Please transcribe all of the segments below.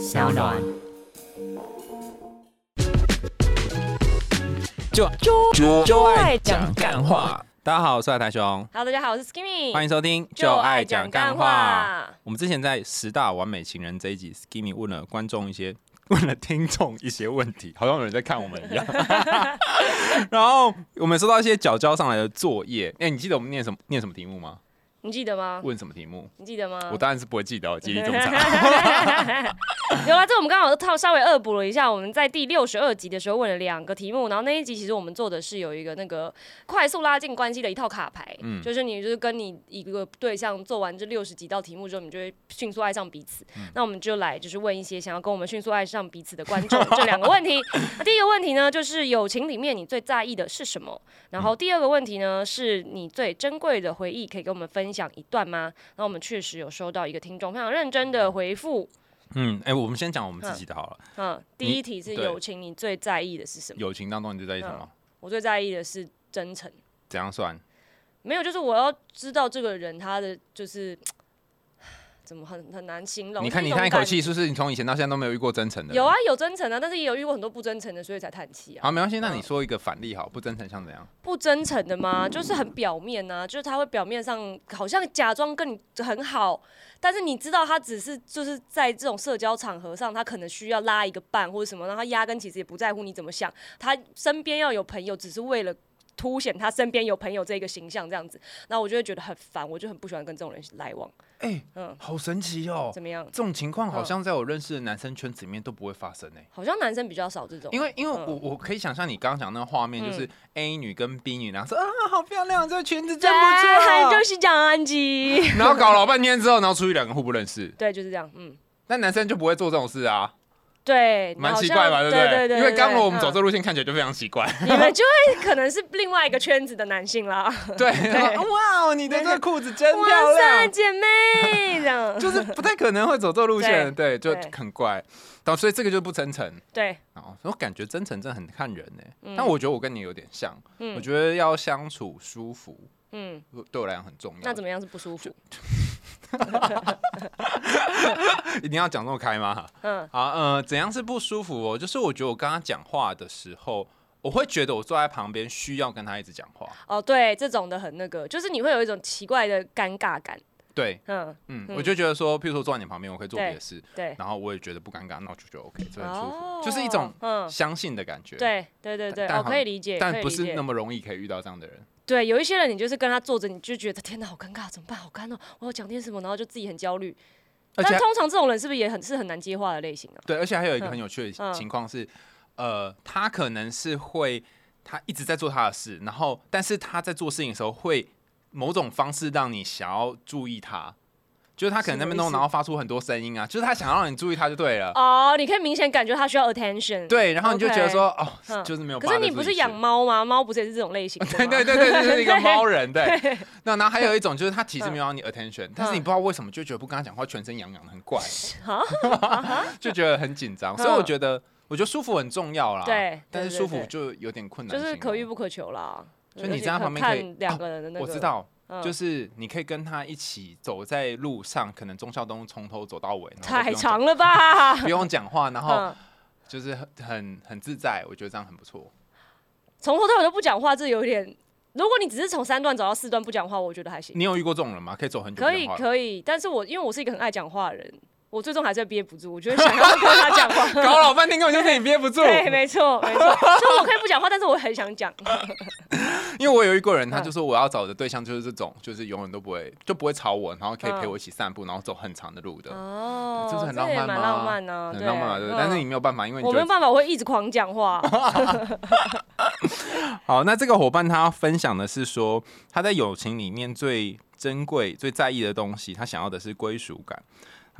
小暖。就就就爱讲干话。大家好，我是海苔熊，Hello，大家好，我是 Skimmy，欢迎收听就爱讲干话。。我们之前在十大完美情人这一集，Skimmy 问了观众一些，问了听众一些问题，好像有人在看我们一样。然后我们收到一些缴交上来的作业，哎、你记得我们念什么念什么题目吗？你记得吗？问什么题目？你记得吗？我当然是不会记得哦，记忆力这么差。有啦，这我们刚好套稍微恶补了一下，我们在第六十二集的时候问了两个题目，然后那一集其实我们做的是有一个那个快速拉近关系的一套卡牌，嗯就是你就是跟你一个对象做完这六十几道题目之后，你就会迅速爱上彼此。嗯那我们就来就是问一些想要跟我们迅速爱上彼此的观众 这两个问题。那第一个问题呢，就是友情里面你最在意的是什么？然后第二个问题呢，是你最珍贵的回忆，可以跟我们分享一段吗？那我们确实有收到一个听众非常认真的回复，嗯，哎、我们先讲我们自己的好了。嗯，第一题是友情，你最在意的是什么？友情当中你最在意什么？我最在意的是真诚，怎样算？没有，就是我要知道这个人他的就是怎么很很难形容。你看，你叹一口气，是不是你从以前到现在都没有遇过真诚的？有啊，。有真诚啊，但是也有遇过很多不真诚的，所以才叹气啊。好，没关系。那你嗯说一个反例好，不真诚像怎样？不真诚的吗？就是很表面啊，就是他会表面上好像假装跟你很好，但是你知道他只是就是在这种社交场合上，他可能需要拉一个伴或者什么，然后他压根其实也不在乎你怎么想，他身边要有朋友，只是为了。凸显他身边有朋友这个形象，这样子，那我就会觉得很烦，我就很不喜欢跟这种人来往。哎、嗯。好神奇哦！怎么样？这种情况好嗯像在我认识的男生圈子里面都不会发生哎、好像男生比较少这种，因为因为嗯。我我可以想象你刚刚讲那个画面，就是嗯。A 女跟 B 女，然后说啊好漂亮，这个裙子对，真不错，就是讲安吉，然后搞老半天之后，然后出去两个互不认识，对，就是这样，嗯，那男生就不会做这种事啊，对，蛮奇怪吧，对不对对？对，因为刚刚我们嗯。走这路线看起来就非常奇怪，你们就会可能是另外一个圈子的男性啦。对，哇哦，你的这个裤子真漂哇塞，亮，姐妹这样，就是不太可能会走这路线，对，就很怪，然后所以这个就不真诚。对，哦，我感觉真诚真的很看人呢、嗯。但我觉得我跟你有点像，嗯。我觉得要相处舒服，嗯，对我来讲很重要。那怎么样是不舒服？一定要讲这么开吗？嗯，好，呃，怎样是不舒服哦？就是我觉得我跟他讲话的时候，我会觉得我坐在旁边需要跟他一直讲话。哦，对，这种的很那个，就是你会有一种奇怪的尴尬感。对，嗯，嗯，嗯我就觉得说，譬如说坐在你旁边，我可以做对别的事，对，然后我也觉得不尴尬，那我就觉得 OK，这很舒服，哦就是一种嗯，相信的感觉。，对对对对，我，可以理解，但不是那么容易可以遇到这样的人。对，有一些人你就是跟他坐着，你就觉得天哪，好尴尬，怎么办？好干哦，我要讲点什么，然后就自己很焦虑。但通常这种人是不是也很是很难接话的类型啊？对，而且还有一个嗯很有趣的嗯情况是，呃，他可能是会他一直在做他的事，然后但是他在做事情的时候会某种方式让你想要注意他，就是他可能在那边弄，然后发出很多声音啊，就是他想要让你注意他就对了。哦，你可以明显感觉他需要 attention。对，然后你就觉得说，哦，嗯就是没有可。是你不是养猫吗？猫不是也是这种类型的吗？对对对对，就是一个对猫人，对。那然后还有一种就是他其实没有让你 attention，但是你嗯不知道为什么就觉得不跟他讲话，全身痒痒的，很怪，啊，就觉得很紧张。所以我觉得，我觉得舒服很重要啦。。对，但是舒服就有点困难就，是可遇不可求啦。所以你在他旁边可以看两个人的那个，我知，道，嗯就是你可以跟他一起走在路上，可能忠孝东路从头走到尾，太长了吧？不用讲话，然后嗯，就是很很很自在，我觉得这样很不错。从头到尾都不讲话，这有点。如果你只是从三段走到四段不讲话，我觉得还行。你有遇过这种人吗？可以走很久可以？可以，但是我因为我是一个很爱讲话的人，我最终还是会憋不住，我觉得想要跟他讲话。搞老半天根本就是你憋不住。对，没错没错，就是我可以不讲话，但是我很想讲。因为我有一个人，他嗯就说我要找的对象就是这种，就是永远都不会就不会吵我，然后可以陪嗯我一起散步，然后走很长的路的，哦，就是很浪漫吗浪漫呢，很浪漫嘛，对不对？嗯但是你没有办法，因为我没有办法，我会一直狂讲话。好，那这个伙伴他分享的是说，他在友情里面最珍贵、最在意的东西，他想要的是归属感。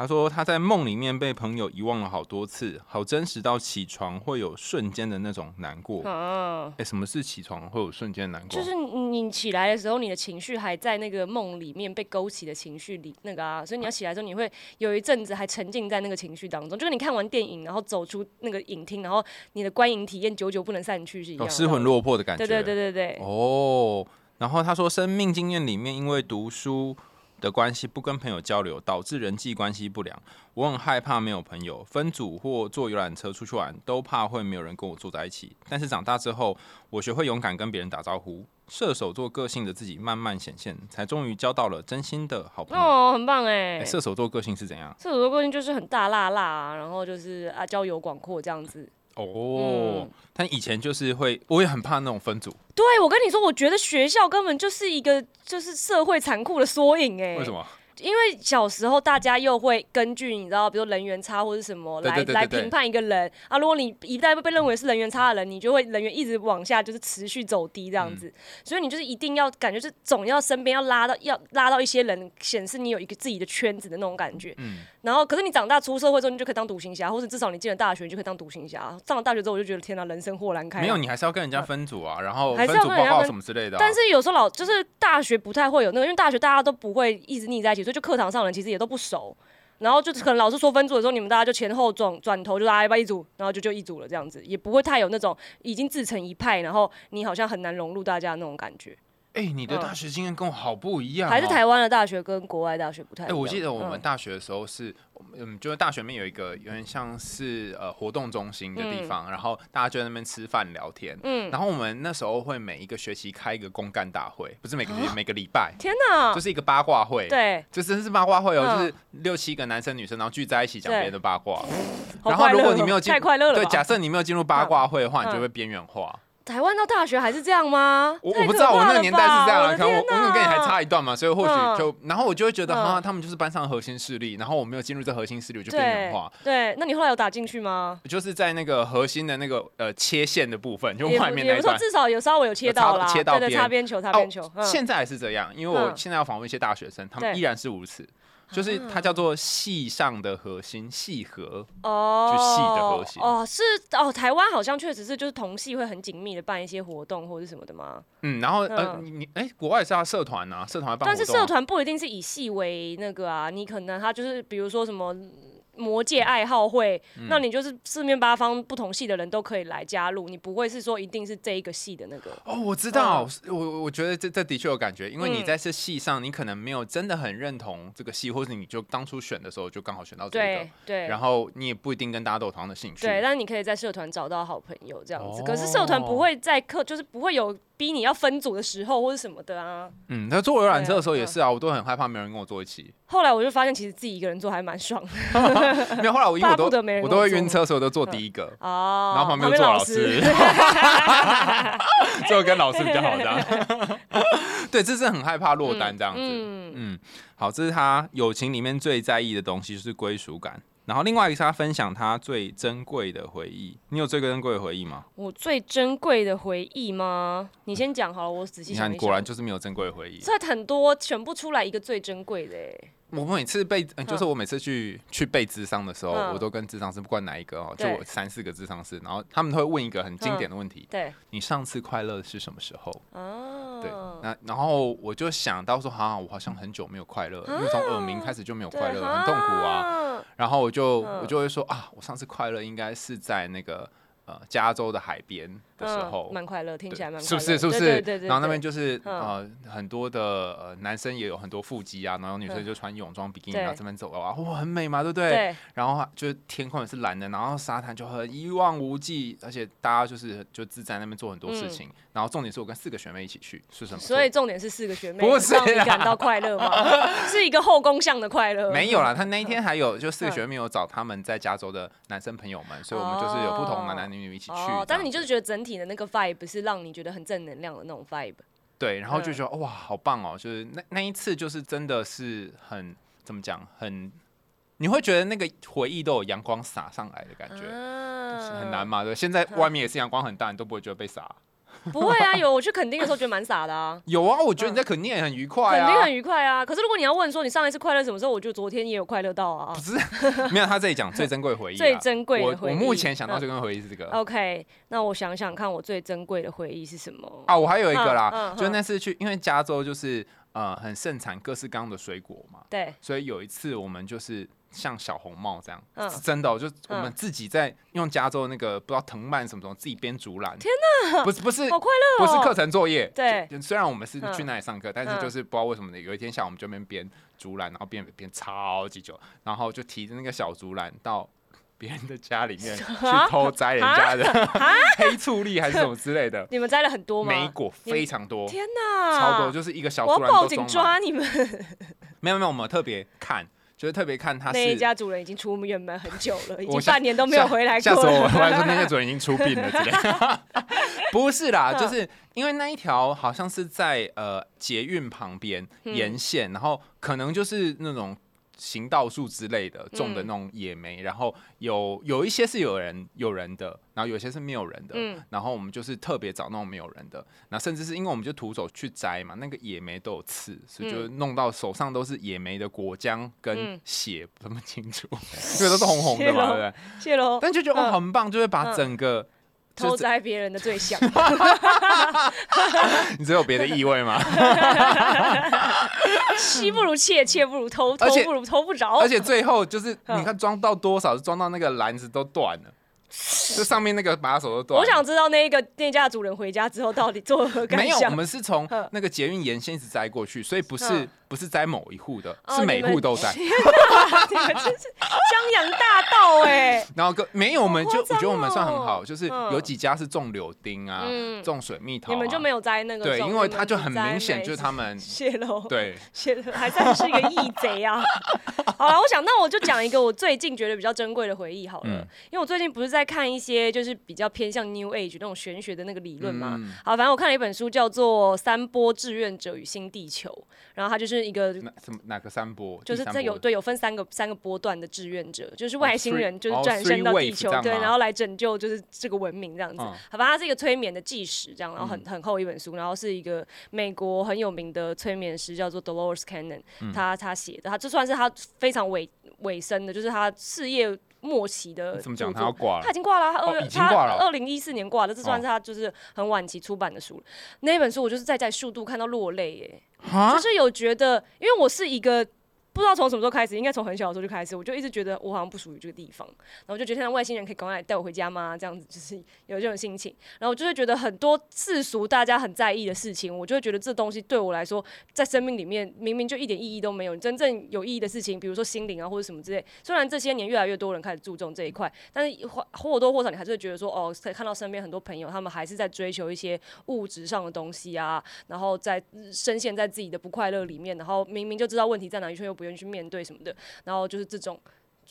他说他在梦里面被朋友遗忘了好多次，好真实到起床会有瞬间的那种难过。哎、嗯，什么是起床会有瞬间难过？就是你你起来的时候，你的情绪还在那个梦里面被勾起的情绪里那个啊，所以你要起来的时候，你会有一阵子还沉浸在那个情绪当中，就跟你看完电影，然后走出那个影厅，然后你的观影体验久久不能散去是一样。失魂落魄的感觉。对对对对对，哦，然后他说，生命经验里面，因为读书的关系不跟朋友交流，导致人际关系不良。我很害怕没有朋友，分组或坐游览车出去玩，都怕会没有人跟我坐在一起。但是长大之后，我学会勇敢跟别人打招呼，射手座个性的自己慢慢显现，才终于交到了真心的好朋友。哦，很棒哎、欸射手座个性是怎样？射手座个性就是很大辣辣啊，然后就是啊交友广阔这样子。哦，嗯他以前就是会，我也很怕那种分组，对，我跟你说，我觉得学校根本就是一个就是社会残酷的缩影哎。为什？么？因为小时候大家又会根据你知道，比如说人缘差或者什么来来评判一个人啊。如果你一旦被认为是人缘差的人，你就会人缘一直往下，就是持续走低这样子。所以你就是一定要感觉是总要身边要拉到要拉到一些人，显示你有一个自己的圈子的那种感觉。嗯，然后，可是你长大出社会之后，你就可以当独行侠，或者至少你进了大学，你就可以当独行侠。上了大学之后，我就觉得天哪，人生豁然开朗。没有，你还是要跟人家分组啊，然后还分组报告什么之类的啊。但是有时候老就是大学不太会有那个，因为大学大家都不会一直腻在一起，就课堂上人其实也都不熟。然后就可能老师说分组的时候，你们大家就前后转转头就大家要不要一组，然后就就一组了这样子，也不会太有那种已经自成一派，然后你好像很难融入大家那种感觉。哎、你的嗯大学经验跟我好不一样、哦，还是台湾的大学跟国外大学不太一哎、样。我记得我们嗯大学的时候是，嗯，就是大学里面有一个有点像是呃活动中心的地方，然后大家就在那边吃饭聊天。嗯，然后我们那时候会每一个学期开一个公干大会，不是每个学期、每个礼拜，天哪，就是一个八卦会。，对，就真是八卦会哦，嗯就是六七个男生女生，然后聚在一起讲对别人的八卦。好然后如果你没有进，太快乐了，对，假设你没有进入八卦会的话，嗯你就会边缘化。台湾到大学还是这样吗？我我不知道，我那个年代是这样啊，可能我我跟你还。差一段嘛，所以或许嗯就，然后我就会觉得嗯哈，他们就是班上的核心势力，然后我没有进入这核心势力，我就边缘对化。对，那你后来有打进去吗？就是在那个核心的那个呃切线的部分，就外面那一段。也不说至少有稍微有切到啦，切到边擦边球，擦边球。嗯现在还是这样，因为我嗯现在要访问一些大学生，他们依然是如此。就是啊它叫做系上的核心系核，哦，就系的核心哦，是哦，台湾好像确实是就是同系会很紧密的办一些活动或者什么的吗，嗯，然后呃，嗯你你哎，国外是要社团啊，社团会办但是社团不一定是以系为那个啊，你可能他就是比如说什么。魔界爱好会，嗯那你就是四面八方不同系的人都可以来加入，你不会是说一定是这一个系的那个。哦，我知道，我我我觉得这这的确有感觉，因为你嗯在这系上，你可能没有真的很认同这个系，或者你就当初选的时候就刚好选到这个对，对，然后你也不一定跟大家都有同样的兴趣。对，但是你可以在社团找到好朋友这样子。哦可是社团不会在课，就是不会有逼你要分组的时候或者什么的啊。嗯，那坐游览车的时候也是啊，我都很害怕没有人跟我坐一起。后来我就发现，其实自己一个人坐还蛮爽的 没有，后来我因为我都我都会晕车，所以我都坐第一个，哦。然后旁边边坐老师师，最后跟老师比较好这样。对，这是很害怕落单这样子。嗯，嗯，好，这是他友情里面最在意的东西，就是归属感。然后另外一个是他分享他最珍贵的回忆。你有最珍贵的回忆吗？我最珍贵的回忆吗？你先讲好了，我仔细 你看，想一想。果然就是没有珍贵的回忆。这很多选不出来一个最珍贵的哎。我每次被，呃就是我每次去去背智商的时候，嗯我都跟智商师不管哪一个哦，就我三四个智商师，然后他们都会问一个很经典的问题：对，你上次快乐是什么时候？哦，对，那然后我就想到说，哈，我好像很久没有快乐，因为从耳鸣开始就没有快乐，很痛苦啊。啊。然后我就嗯我就会说啊，我上次快乐应该是在那个呃加州的海边的时嗯候。蛮快乐，听起来蛮快乐是不是？是不是？然后那边就是嗯呃很多的呃男生也有很多腹肌啊，然后女生就穿泳装比基尼对然后这边走啊，哇，很美嘛，对不对？对，然后就是天空也是蓝的，然后沙滩就很一望无际，而且大家就是就自在那边做很多事情。然后重点是我跟四个学妹一起去，是什么？嗯所以重点是四个学妹不是让你感到快乐吗？是一个后宫向的快乐。没有啦，他那一天还有就四个嗯学妹有找他们在加州的男生朋友们，所以我们就是有不同男男女女一起去。哦，但是你就是觉得整体的那个 vibe 是让你觉得很正能量的那种 vibe。对，然后就嗯觉得、哇，好棒哦！就是那那一次，就是真的是很怎么讲，很你会觉得那个回忆都有阳光洒上来的感觉，啊很难嘛？对，现在外面也是阳光很大，你都不会觉得被洒。不会啊，有我去垦丁的时候觉得蛮傻的啊。有啊，我觉得你在肯定也很愉快啊。肯定很愉快啊！可是如果你要问说你上一次快乐什么时候，我觉得昨天也有快乐到啊 不。是没有他这里讲最珍贵的回忆啊，最珍贵的回忆。我目前想到嗯最珍贵回忆是这个。OK，那我想想看，我最珍贵的回忆是什么？啊，我还有一个啦，嗯嗯就那次去，因为加州就是呃很盛产各式各样的水果嘛，对，所以有一次我们就是像小红帽这样，嗯是真的、哦，就我们嗯自己在用加州那个不知道藤蔓什么什么自己编竹篮。天哪！不是不是好快乐哦！不是课程作业，对就虽然我们是嗯去那里上课，但是嗯就是不知道为什么的，有一天下午我们就那边编竹篮，然后编编超级久，然后就提着那个小竹篮到别人的家里面 去偷摘人家的 黑醋栗还是什么之类的。你们摘了很多吗？莓果非常多，天哪，超多，就是一个小我竹篮要报警都。抓你们！没有没有，我们特别看，就是特别看他那一。家主人已经出远门很久了，已经半年都没有回来过吓死我！我了。还说那家主人已经出殡了之类的。不是啦，嗯就是因为那一条好像是在呃捷运旁边嗯沿线，然后可能就是那种行道树之类的种的嗯。那种野莓，然后有有一些是有人有人的，然后有些是没有人的。嗯然后我们就是特别找那种没有人的，那甚至是因为我们就徒手去摘嘛，那个野莓都有刺，所以就弄到手上都是野莓的果浆跟嗯。血，分不清楚，因为都是红红的嘛，对不对？谢喽，但就觉得哦嗯。很棒，就会把嗯。整个就偷摘别人的最香。你只有别的意味吗？妻不如妾，妾不如偷，偷不如偷不着。而且最后就是嗯你看装到多少，装到那个篮子都断了，就上面那个把手都断了。我想知道那一个店家的主人回家之后到底作何感没有，我？们是从嗯那个捷运沿线一直摘过去，所以不是嗯不是摘某一户的，哦是每户都摘。你们真是江洋大盗哎！然后跟没有，我们就我觉得我们算很哦好，就是嗯有几家是种柳丁啊，嗯种水蜜桃啊。你们就没有摘那个？对，因为他就很明显就是他们泄露，对泄露，还算是一个义贼啊。好了，我想那我就讲一个我最近觉得比较珍贵的回忆好了，嗯因为我最近不是在看一些就是比较偏向 New Age 那种玄学的那个理论嘛。嗯好，反正我看了一本书叫做《三波志愿者与新地球》，然后它就是一个哪什么哪个三波？就是第三波这有对有分三个三个波段的志愿者，就是外星人就是哦转身到地球，对，然后来拯救就是这个文明这样子。嗯好吧，它是一个催眠的纪实，这样，然后很很厚一本书，然后是一个美国很有名的催眠师，叫做 Dolores Cannon，、他嗯他写的，他这算是他非常尾尾声的，就是他事业末期的怎么讲？他要挂了他已。经挂了，他二零一四年挂的，这算是他就是很晚期出版的书了。那本书我就是在在速度看到落泪耶，啊就是有觉得，因为我是一个。不知道从什么时候开始，应该从很小的时候就开始，我就一直觉得我好像不属于这个地方，然后就觉得像外星人可以赶快带我回家吗？这样子就是有这种心情，然后我就会觉得很多世俗大家很在意的事情，我就会觉得这东西对我来说，在生命里面明明就一点意义都没有。真正有意义的事情，比如说心灵啊或者什么之类，虽然这些年越来越多人开始注重这一块，但是或或多或少你还是会觉得说，哦，可以看到身边很多朋友，他们还是在追求一些物质上的东西啊，然后在深陷在自己的不快乐里面，然后明明就知道问题在哪里，却又不去面对什么的，然后就是这种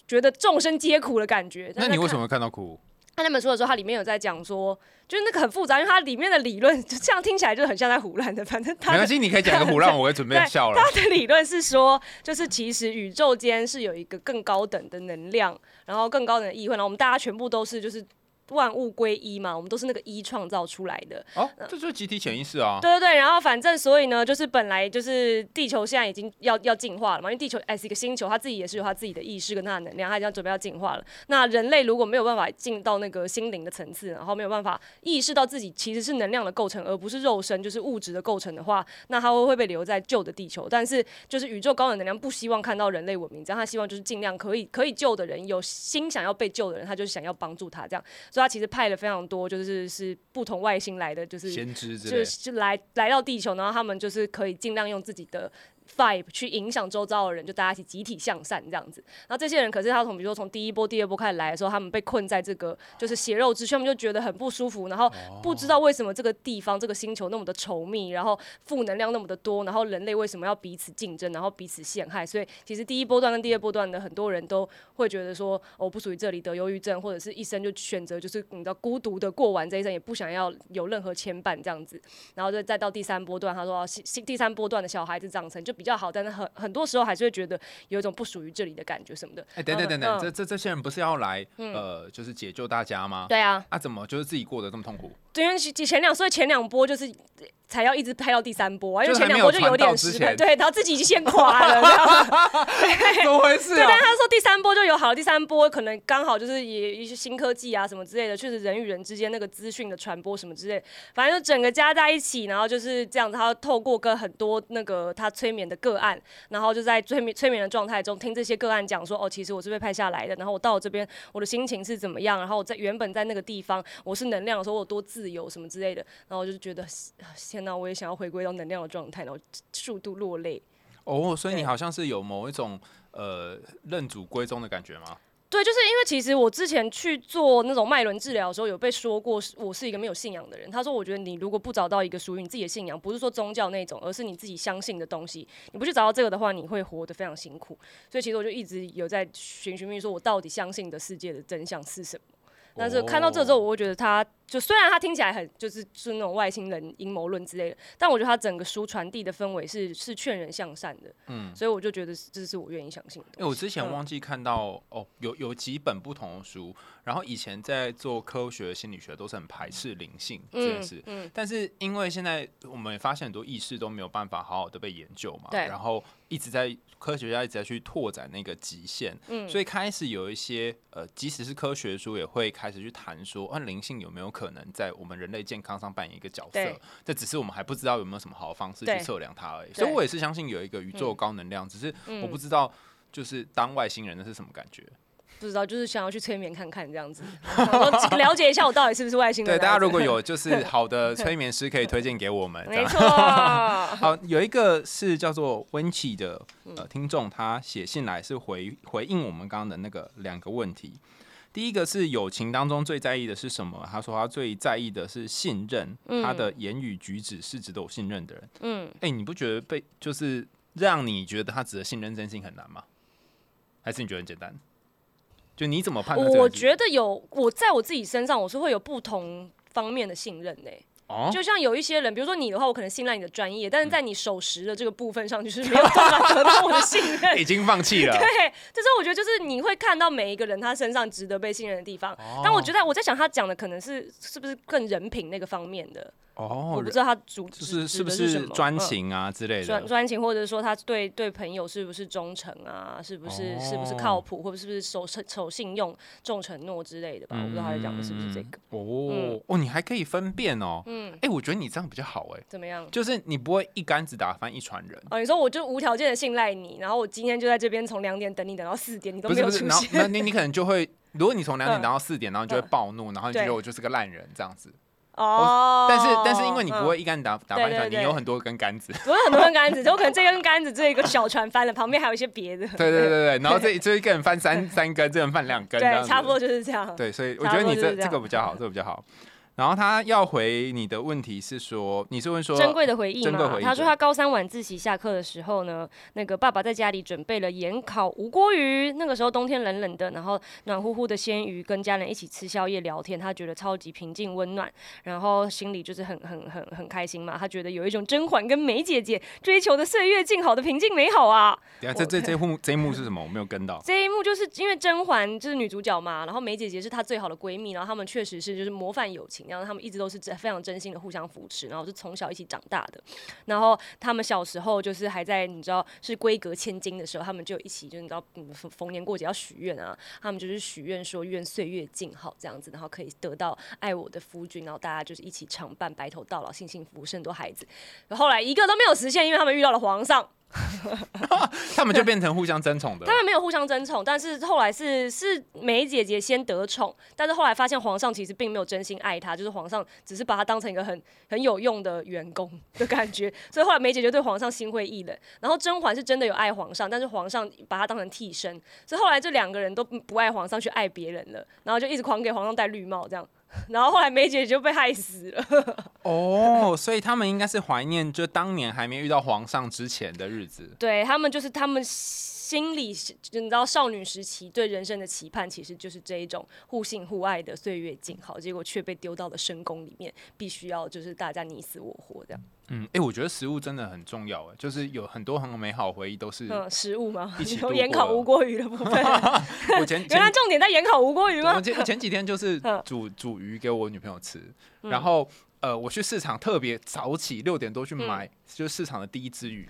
觉得众生皆苦的感觉。那你为什么？会看到哭？看那本书的时候，它里面有在讲说，就是那个很复杂，因为它里面的理论 就这样听起来就很像在胡乱的，反正它的没关系，你可以讲一个胡乱，我会准备笑了。他的理论是说，就是其实宇宙间是有一个更高等的能量，然后更高等的意会，然后我们大家全部都是就是万物归一嘛，我们都是那个一创造出来的。哦，这就是集体潜意识啊。对对对，然后反正所以呢，就是本来就是地球现在已经要要进化了嘛，因为地球哎是一个星球，它自己也是有它自己的意识跟它的能量，它已经准备要进化了。那人类如果没有办法进到那个心灵的层次，然后没有办法意识到自己其实是能量的构成，而不是肉身就是物质的构成的话，那它会会被留在旧的地球。但是就是宇宙高等能量不希望看到人类文明这样，他希望就是尽量可以可以救的人，有心想要被救的人，他就是想要帮助他这样，所以他其实派了非常多就是是不同外星来的就是先知之就类，是来来到地球，然后他们就是可以尽量用自己的 vibe 去影响周遭的人，就大家一起集体向善这样子。然后这些人可是他从比如说从第一波、第二波开始来的时候，他们被困在这个就是血肉之躯，他们就觉得很不舒服，然后不知道为什么这个地方、这个星球那么的稠密，然后负能量那么的多，然后人类为什么要彼此竞争，然后彼此陷害？所以其实第一波段跟第二波段的很多人都会觉得说，哦我不属于这里，得忧郁症，或者是一生就选择就是你知道孤独的过完这一生，也不想要有任何牵绊这样子。然后就再到第三波段，他说、新第三波段的小孩子长成就比较好，但是很很多时候还是会觉得有一种不属于这里的感觉什么的。哎，等等等等，嗯这这这些人不是要来呃，就是解救大家吗？对啊，啊，怎么就是自己过得这么痛苦？对，因为前前两，所以前两波就是才要一直拍到第三波啊，因为前两波就有点失败，对，然后自己已经先垮了？怎么回事对，啊但？他说第三波就有好，第三波可能刚好就是也一些新科技啊什么之类的，确实人与人之间那个资讯的传播什么之类，反正就整个加在一起，然后就是这样子。他透过跟很多那个他催眠的个案，然后就在催眠催眠的状态中听这些个案讲说，哦，其实我是被拍下来的，然后我到了这边，我的心情是怎么样，然后我在原本在那个地方我是能量的时候，我有多自由什么之类的，然后我就觉得天哪，我也想要回归到能量的状态，然后速度落泪。哦，所以你好像是有某一种呃认祖归宗的感觉吗？对，就是因为其实我之前去做那种脉轮治疗的时候，有被说过是我是一个没有信仰的人。他说，我觉得你如果不找到一个属于你自己的信仰，不是说宗教那种，而是你自己相信的东西，你不去找到这个的话，你会活得非常辛苦。所以其实我就一直有在寻寻觅，说我到底相信的世界的真相是什么。但是看到这之后，哦我会觉得他就虽然他听起来很就是是那种外星人阴谋论之类的，但我觉得他整个书传递的氛围是是劝人向善的，嗯，所以我就觉得这是我愿意相信的。因为我之前嗯忘记看到、哦，有有几本不同的书，然后以前在做科学心理学都是很排斥灵性这件事，嗯但是因为现在我们也发现很多意识都没有办法好好的被研究嘛，对然后一直在科学家一直在去拓展那个极限，嗯所以开始有一些呃，即使是科学书也会开始去谈说，啊，灵性有没有可能在我们人类健康上扮演一个角色对？这只是我们还不知道有没有什么好的方式去对测量它而已。所以我也是相信有一个宇宙高能量，只是我不知道就是当外星人的是什么感觉。不知道，就是想要去催眠看看这样子，了解一下我到底是不是外星人。对，大家如果有就是好的催眠师，可以推荐给我们。没错，好，有一个是叫做温琪的呃听众，他写信来是回回应我们刚刚的那个两个问题。第一个是友情当中最在意的是什么？他说他最在意的是信任，他的言语举止是值得我信任的人。嗯，哎、你不觉得被就是让你觉得他值得信任真心很难吗？还是你觉得很简单？就你怎么判断？我觉得有我在我自己身上，我是会有不同方面的信任的、哦，就像有一些人，比如说你的话，我可能信赖你的专业，但是在你守时的这个部分上，就是没有办法得到我的信任。已经放弃了。对，这是我觉得就是你会看到每一个人他身上值得被信任的地方。哦但我觉得我在想，他讲的可能是是不是更人品那个方面的，哦，我不知道他主就是是不是专情啊之类的？专专情，或者说他对对朋友是不是忠诚啊？是不是、是不是靠谱，或者是不是守守信用、重承诺之类的吧？我不知道他在讲的是不是这个。哦哦，你还可以分辨哦。嗯，哎，我觉得你这样比较好哎，怎么样？就是你不会一竿子打翻一船人。哦，你说我就无条件的信赖你，然后我今天就在这边从两点等你等到四点，你都不是不是，没有出然后那。你你可能就会，如果你从两点嗯等到四点，然后你就会嗯暴怒，然后你就觉得我就是个烂人这样子。哦，但是但是因为你不嗯会一竿子打打翻船，你有很多根杆子。不是很多根杆子，就可能这根杆子这一个小船翻了，旁边还有一些别的。对对对对，然后这这一个人翻三三根，这个人翻两根，对，差不多就是这样。对，所以我觉得你这这个比较好，这个比较好。然后他要回你的问题是说，你是问说珍贵的回忆嘛。珍贵回忆他说他高三晚自习下课的时候呢，那个爸爸在家里准备了盐烤无锅鱼。那个时候冬天冷冷的，然后暖乎乎的鲜鱼，跟家人一起吃宵夜聊天，他觉得超级平静温暖，然后心里就是很很很很开心嘛。他觉得有一种甄嬛跟梅姐姐追求的岁月静好的平静美好啊。等一下这这这一幕 这一幕是什么？我没有跟到。这一幕就是因为甄嬛就是女主角嘛，然后梅姐姐是她最好的闺蜜，然后她们确实是就是模范友情，然后他们一直都是非常真心的互相扶持，然后是从小一起长大的。然后他们小时候就是还在你知道是闺阁千金的时候，他们就一起就你知道逢逢年过节要许愿啊，他们就是许愿说愿岁月静好这样子，然后可以得到爱我的夫君，然后大家就是一起常伴白头到老，幸幸福福生多孩子。后来一个都没有实现，因为他们遇到了皇上。他们就变成互相争宠的他。们没有互相争宠，但是后来是是梅姐姐先得宠，但是后来发现皇上其实并没有真心爱她，就是皇上只是把她当成一个很很有用的员工的感觉，所以后来梅姐姐对皇上心灰意冷。然后甄嬛是真的有爱皇上，但是皇上把她当成替身，所以后来这两个人都不爱皇上，去爱别人了，然后就一直狂给皇上戴绿帽这样。然后后来梅姐姐就被害死了，哦，所以他们应该是怀念就当年还没遇到皇上之前的日子。对他们就是他们心里是你知道少女时期对人生的期盼，其实就是这一种互信互爱的岁月静好，结果却被丢到了深宫里面，必须要就是大家你死我活这样。嗯，哎、我觉得食物真的很重要，哎，就是有很多很美好回忆都是。嗯，食物吗？一起你说度过了盐烤无锅鱼的部分，我 前原来重点在盐烤无锅鱼吗我？前前几天就是嗯煮煮鱼给我女朋友吃，然后呃，我去市场特别早起六点多去买，就是市场的第一只鱼。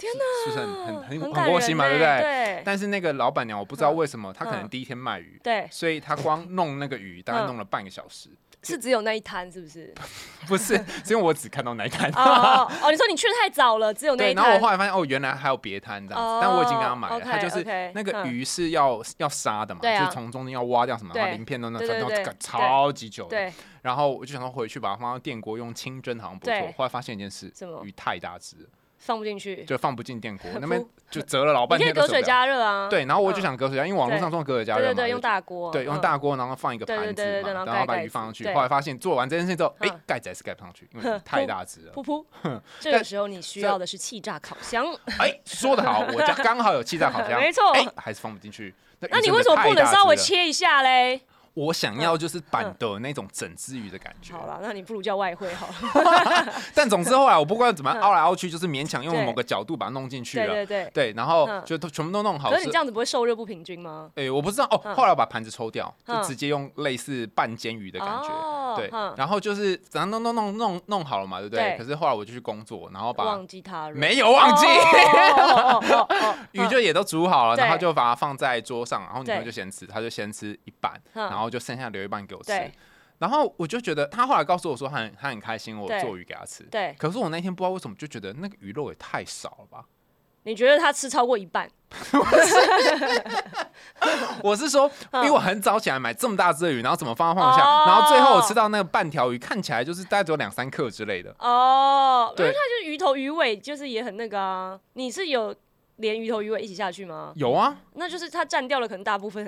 嗯天哪，是不是很很很很窝心嘛，对不对？但是那个老板娘，我不知道为什么，她可能嗯第一天卖鱼，对，所以她光弄那个鱼大概嗯弄了半个小时。是只有那一摊，是不是？不是，是因为我只看到那一摊。哦你说你去得太早了，只有那对，一然后我摊。后来发现哦，原来还有别摊这样子，哦但我已经跟他买了。他就是那个鱼是要要杀的嘛，就是从中间要挖掉什么，然后鳞片都那对对对然后搞超级久。对，然后我就想说回去把它放到电锅用清蒸，好像不错对。后来发现一件事鱼太大只了，放不进去，就放不进电锅，那边就折了老你可以隔水。加热啊。对，然后我就嗯想隔水加，因为网络上说隔水加热嘛，对对对，用大锅，对，用嗯大锅，然后放一个盘子嘛，然后把鱼放上去。后来发现做完这件事之后，哎嗯，盖子还是盖不上去，因为 太大只了。噗噗。这个时候你需要的是气炸烤箱，哎，说得好，我家刚好有气炸烤箱，没错哎，还是放不进去。那你为什么不能稍微？切一下嘞？我想要就是板的那种整只鱼的感觉。好了，那你不如叫外汇好了。但总之后来我不管怎么凹来凹去，就是勉强用某个角度把它弄进去了。对对对。对，然后嗯就都全部都弄好。可是你这样子不会受热不平均吗？哎，我不知道哦。嗯后来我把盘子抽掉，就嗯直接用类似半煎鱼的感觉。对，然后就是咱弄弄弄弄弄好了嘛，对不对？对可是后来我就去工作，然后把忘记它了。没有忘记，鱼就也都煮好了，然后就把它放在桌上，然后女朋友就先吃，她就先吃一半，嗯然后就剩下留一半给我吃。然后我就觉得，他后来告诉我说，他很他很开心我做鱼给他吃。对，可是我那天不知道为什么就觉得那个鱼肉也太少了吧？你觉得他吃超过一半？我是说，因嗯为我很早起来买这么大只的鱼，然后怎么放放得下，哦然后最后我吃到那个半条鱼，看起来就是大概只有两三克之类的。哦，对它就是鱼头鱼尾，就是也很那个啊。你是有连鱼头鱼尾一起下去吗？有啊，那就是它占掉了可能大部分。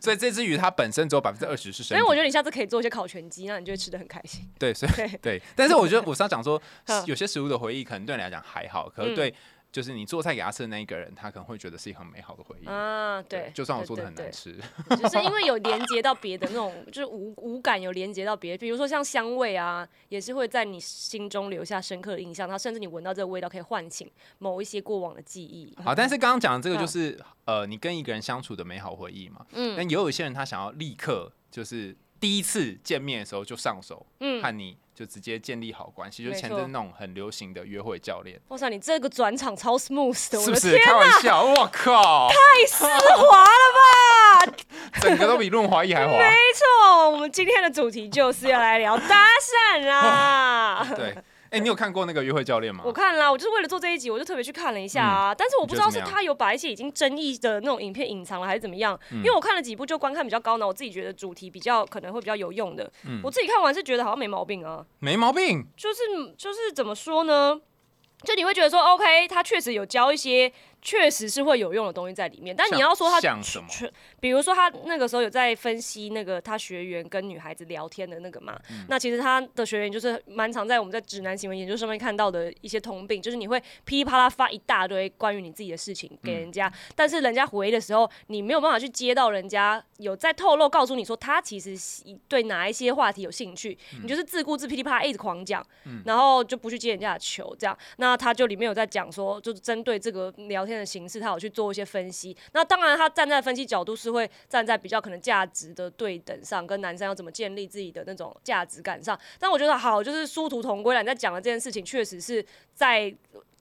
所以这只鱼它本身只有百分之二十是生体。所以我觉得你下次可以做一些烤全鸡，那你就会吃的很开心。对，所以对，但是我觉得 我是要讲说嗯，有些食物的回忆可能对你来讲还好，可是嗯对就是你做菜给他吃的那一个人，他可能会觉得是一个很美好的回忆。啊，对，就算我做的很难吃，对就是因为有连接到别的那种，就是无无感有连接到别的，比如说像香味啊，也是会在你心中留下深刻的印象。它甚至你闻到这个味道，可以唤醒某一些过往的记忆。好，但是刚刚讲的这个就嗯是呃，你跟一个人相处的美好回忆嘛。嗯但也有一些人他想要立刻就是第一次见面的时候就上手，嗯，和你就直接建立好关系，就是前阵那种很流行的约会教练，哇塞，你这个转场超 smooth 的，是不是？开玩笑，我靠，太丝滑了吧！整个都比润滑液还滑。没错，我们今天的主题就是要来聊搭讪啦。对，哎、你有看过那个约会教练吗？我看啦，我就是为了做这一集，我就特别去看了一下啊。但是我不知道是他有把一些已经争议的那种影片隐藏了，还是怎么样。嗯因为我看了几部，就观看比较高呢，我自己觉得主题比较可能会比较有用的。嗯我自己看完是觉得好像没毛病啊，没毛病，就是就是怎么说呢？就你会觉得说，OK，他确实有教一些确实是会有用的东西在里面，但你要说他像什么？比如说他那个时候有在分析那个他学员跟女孩子聊天的那个嘛，嗯。那其实他的学员就是蛮常在我们在指南行为研究上面看到的一些通病，就是你会噼里啪啦发一大堆关于你自己的事情给人家，但是人家回的时候，你没有办法去接到人家有在透露告诉你说他其实喜对哪一些话题有兴趣，你就是自顾自噼里啪啦一直狂讲，然后就不去接人家的球，这样，那他就里面有在讲说，就是针对这个聊天的形式，他有去做一些分析。那当然，他站在分析角度是会站在比较可能价值的对等上，跟男生要怎么建立自己的那种价值感上。但我觉得好，就是殊途同归了。你在讲的这件事情，确实是在。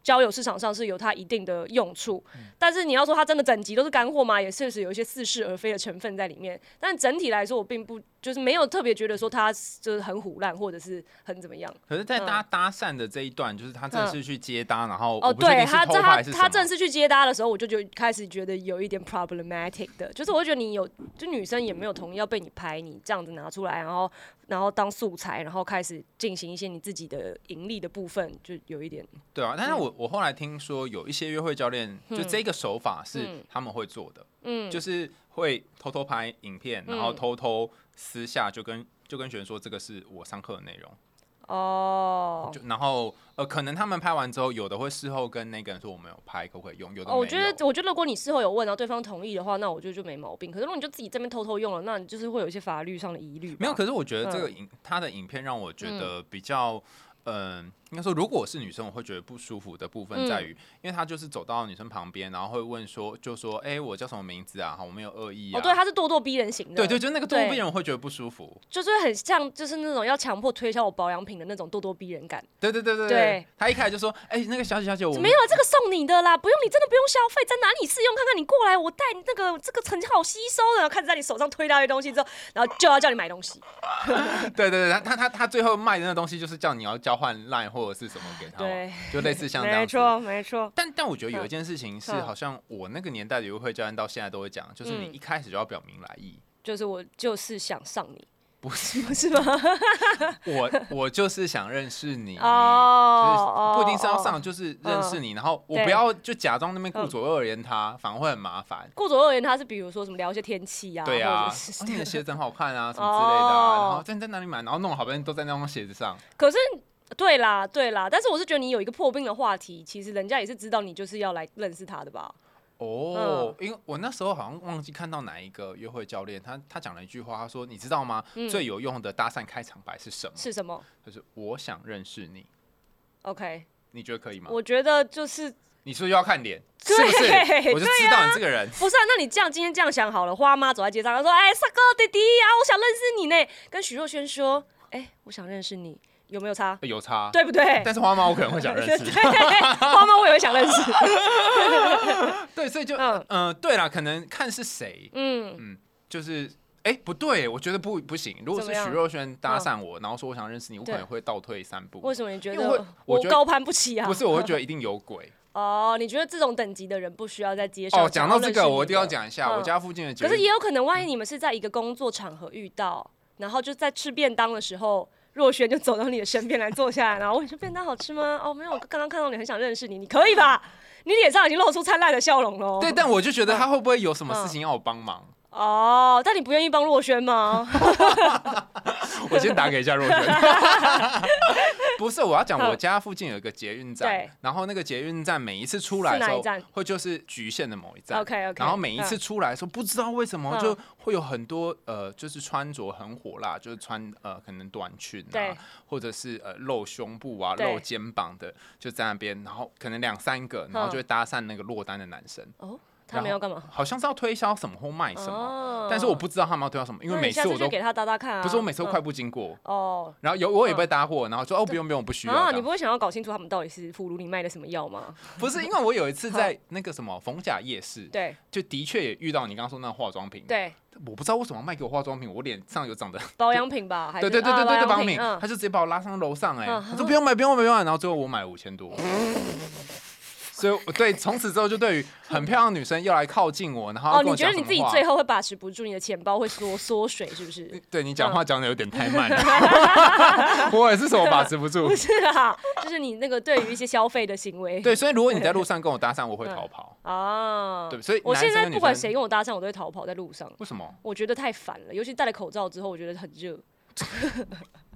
交友市场上是有它一定的用处，但是你要说它真的整集都是干货吗？也确实有一些似是而非的成分在里面。但整体来说，我并不就是没有特别觉得说他就是很虎烂，或者是很怎么样。可是，在搭搭讪的这一段，就是他正式去接搭，然后哦，对他在他他正式去接搭的时候，我就就开始觉得有一点 problematic 的，就是我会觉得你有，就女生也没有同意要被你拍，你这样子拿出来，然后然后当素材，然后开始进行一些你自己的盈利的部分，就有一点对啊，但是我我后来听说有一些约会教练，就嗯这个手法是嗯他们会做的，嗯，就是会偷偷拍影片，然后嗯偷偷私下就跟就跟学生说这个是我上课的内容，哦。就然后呃，可能他们拍完之后，有的会事后跟那个人说我没有拍，可不可以用？有的哦，我觉得，我觉得如果你事后有问，然后对方同意的话，那我觉得就没毛病。可是如果你就自己这边偷偷用了，那你就是会有一些法律上的疑虑。没有。可是我觉得这个嗯影他的影片让我觉得比较。嗯，应该说，如果我是女生，我会觉得不舒服的部分嗯在于，因为他就是走到女生旁边，然后会问说，就说，哎、我叫什么名字啊？好，我没有恶意啊。哦，对，他是咄咄逼人型的。对对，就是那个咄咄逼人，我会觉得不舒服。就是很像，就是那种要强迫推销我保养品的那种咄咄逼人感。对对对对对，他一开始就说，哎、那个小姐小姐，我没有，这个送你的啦，不用，你真的不用消费，在哪里试用看看？你过来，我带你那个这个很好吸收的，开始在你手上推到一堆东西之后，然后就要叫你买东西。对 对对，他他他他最后卖的那个东西就是叫你要交换 line 或者是什么给他嘛，就类似像这样子。没错，没错。但但我觉得有一件事情是，嗯好像我那个年代的约会教练到现在都会讲，就是你嗯一开始就要表明来意。就是我就是想上你，不是不 是吗？我我就是想认识你，哦就是不一定是要哦上，就是认识你，然后我不要就假装那边顾嗯左右而言他，反而会很麻烦。顾左右而言他是比如说什么聊一些天气啊，对啊，你的鞋子很好看啊，什么之类的然后在在哪里买，然后弄好半天都在那双鞋子上。可是，对啦，对啦，但是我是觉得你有一个破冰的话题，其实人家也是知道你就是要来认识他的吧？哦，因为我那时候好像忘记看到哪一个约会教练，他他讲了一句话，他说：“你知道吗？嗯最有用的搭讪开场白是什么？是什么就是我想认识你，？OK，你觉得可以吗？我觉得就是你是不是要看脸？对是不是？我就知道你这个人。不是啊？那你这样今天这样想好了，花妈走在街上，他说：“哎，帅哥弟弟啊，我想认识你呢。”跟许若瑄说：“哎，我想认识你，有没有差？有差，对不对？”但是花猫我可能会想认识。对，花猫我也会想认识。对，所以就嗯嗯、对啦，可能看是谁，嗯嗯，就是哎、不对，我觉得不不行。如果是怎么样许若瑄搭讪我，然后说我想认识你，我可能会倒退三步。为什么你觉得我高攀不起啊？不是，我会觉得一定有鬼。哦，你觉得这种等级的人不需要在街上哦，讲到这个，我一定要讲。一下，嗯我家附近的可是也有可能，万一你们是在一个工作场合遇到，然后就在吃便当的时候，若轩就走到你的身边来坐下来，然后问你说便当好吃吗？哦，没有，我刚刚看到你很想认识你，你可以吧？你脸上已经露出灿烂的笑容喽。对，但我就觉得他会不会有什么嗯事情要我帮忙？哦，但你不愿意帮若轩吗？我先打给一下若轩。不是，我要讲，我家附近有一个捷运站，然后那个捷运站每一次出来的时候会就是局限的某一站。OK，OK，然后每一次嗯出来的时候，不知道为什么嗯。就会有很多呃，就是穿着很火辣，就是穿呃可能短裙啊，或者是呃露胸部啊、露肩膀的，就在那边，然后可能两三个，然后就会搭讪那个落单的男生，哦，他们要干嘛？好像是要推销什么或卖什么，哦但是我不知道他们要推销什么，因为每次我都给他搭搭看啊。不是我每次都嗯快步经过，哦。然后有我也被搭过，然后说哦不用不用，我不需要啊，你不会想要搞清楚他们到底是俘虏你卖的什么药吗？不是因为我有一次在那个什么逢甲夜市，对就的确也遇到你刚刚说那个化妆品，对，我不知道为什么要卖给我化妆品，我脸上有长的保养品吧？对对对对对保养品，嗯他就直接把我拉上楼上，哎，嗯他说不用买不用买不用买，然后最后我买了五千多。所以我对从此之后就对于很漂亮的女生又来靠近我，然后哦，你觉得你自己最后会把持不住，你的钱包会缩缩水，是不是？对你讲嗯话讲的有点太慢了，我也是什么把持不住不。是啊，就是你那个对于一些消费的行为。对，所以如果你在路上 跟我搭讪，我会逃跑。啊，对，所以我现在不管生谁跟我搭讪，我都会逃跑在路上。为什么？我觉得太烦了，尤其戴了口罩之后，我觉得很热。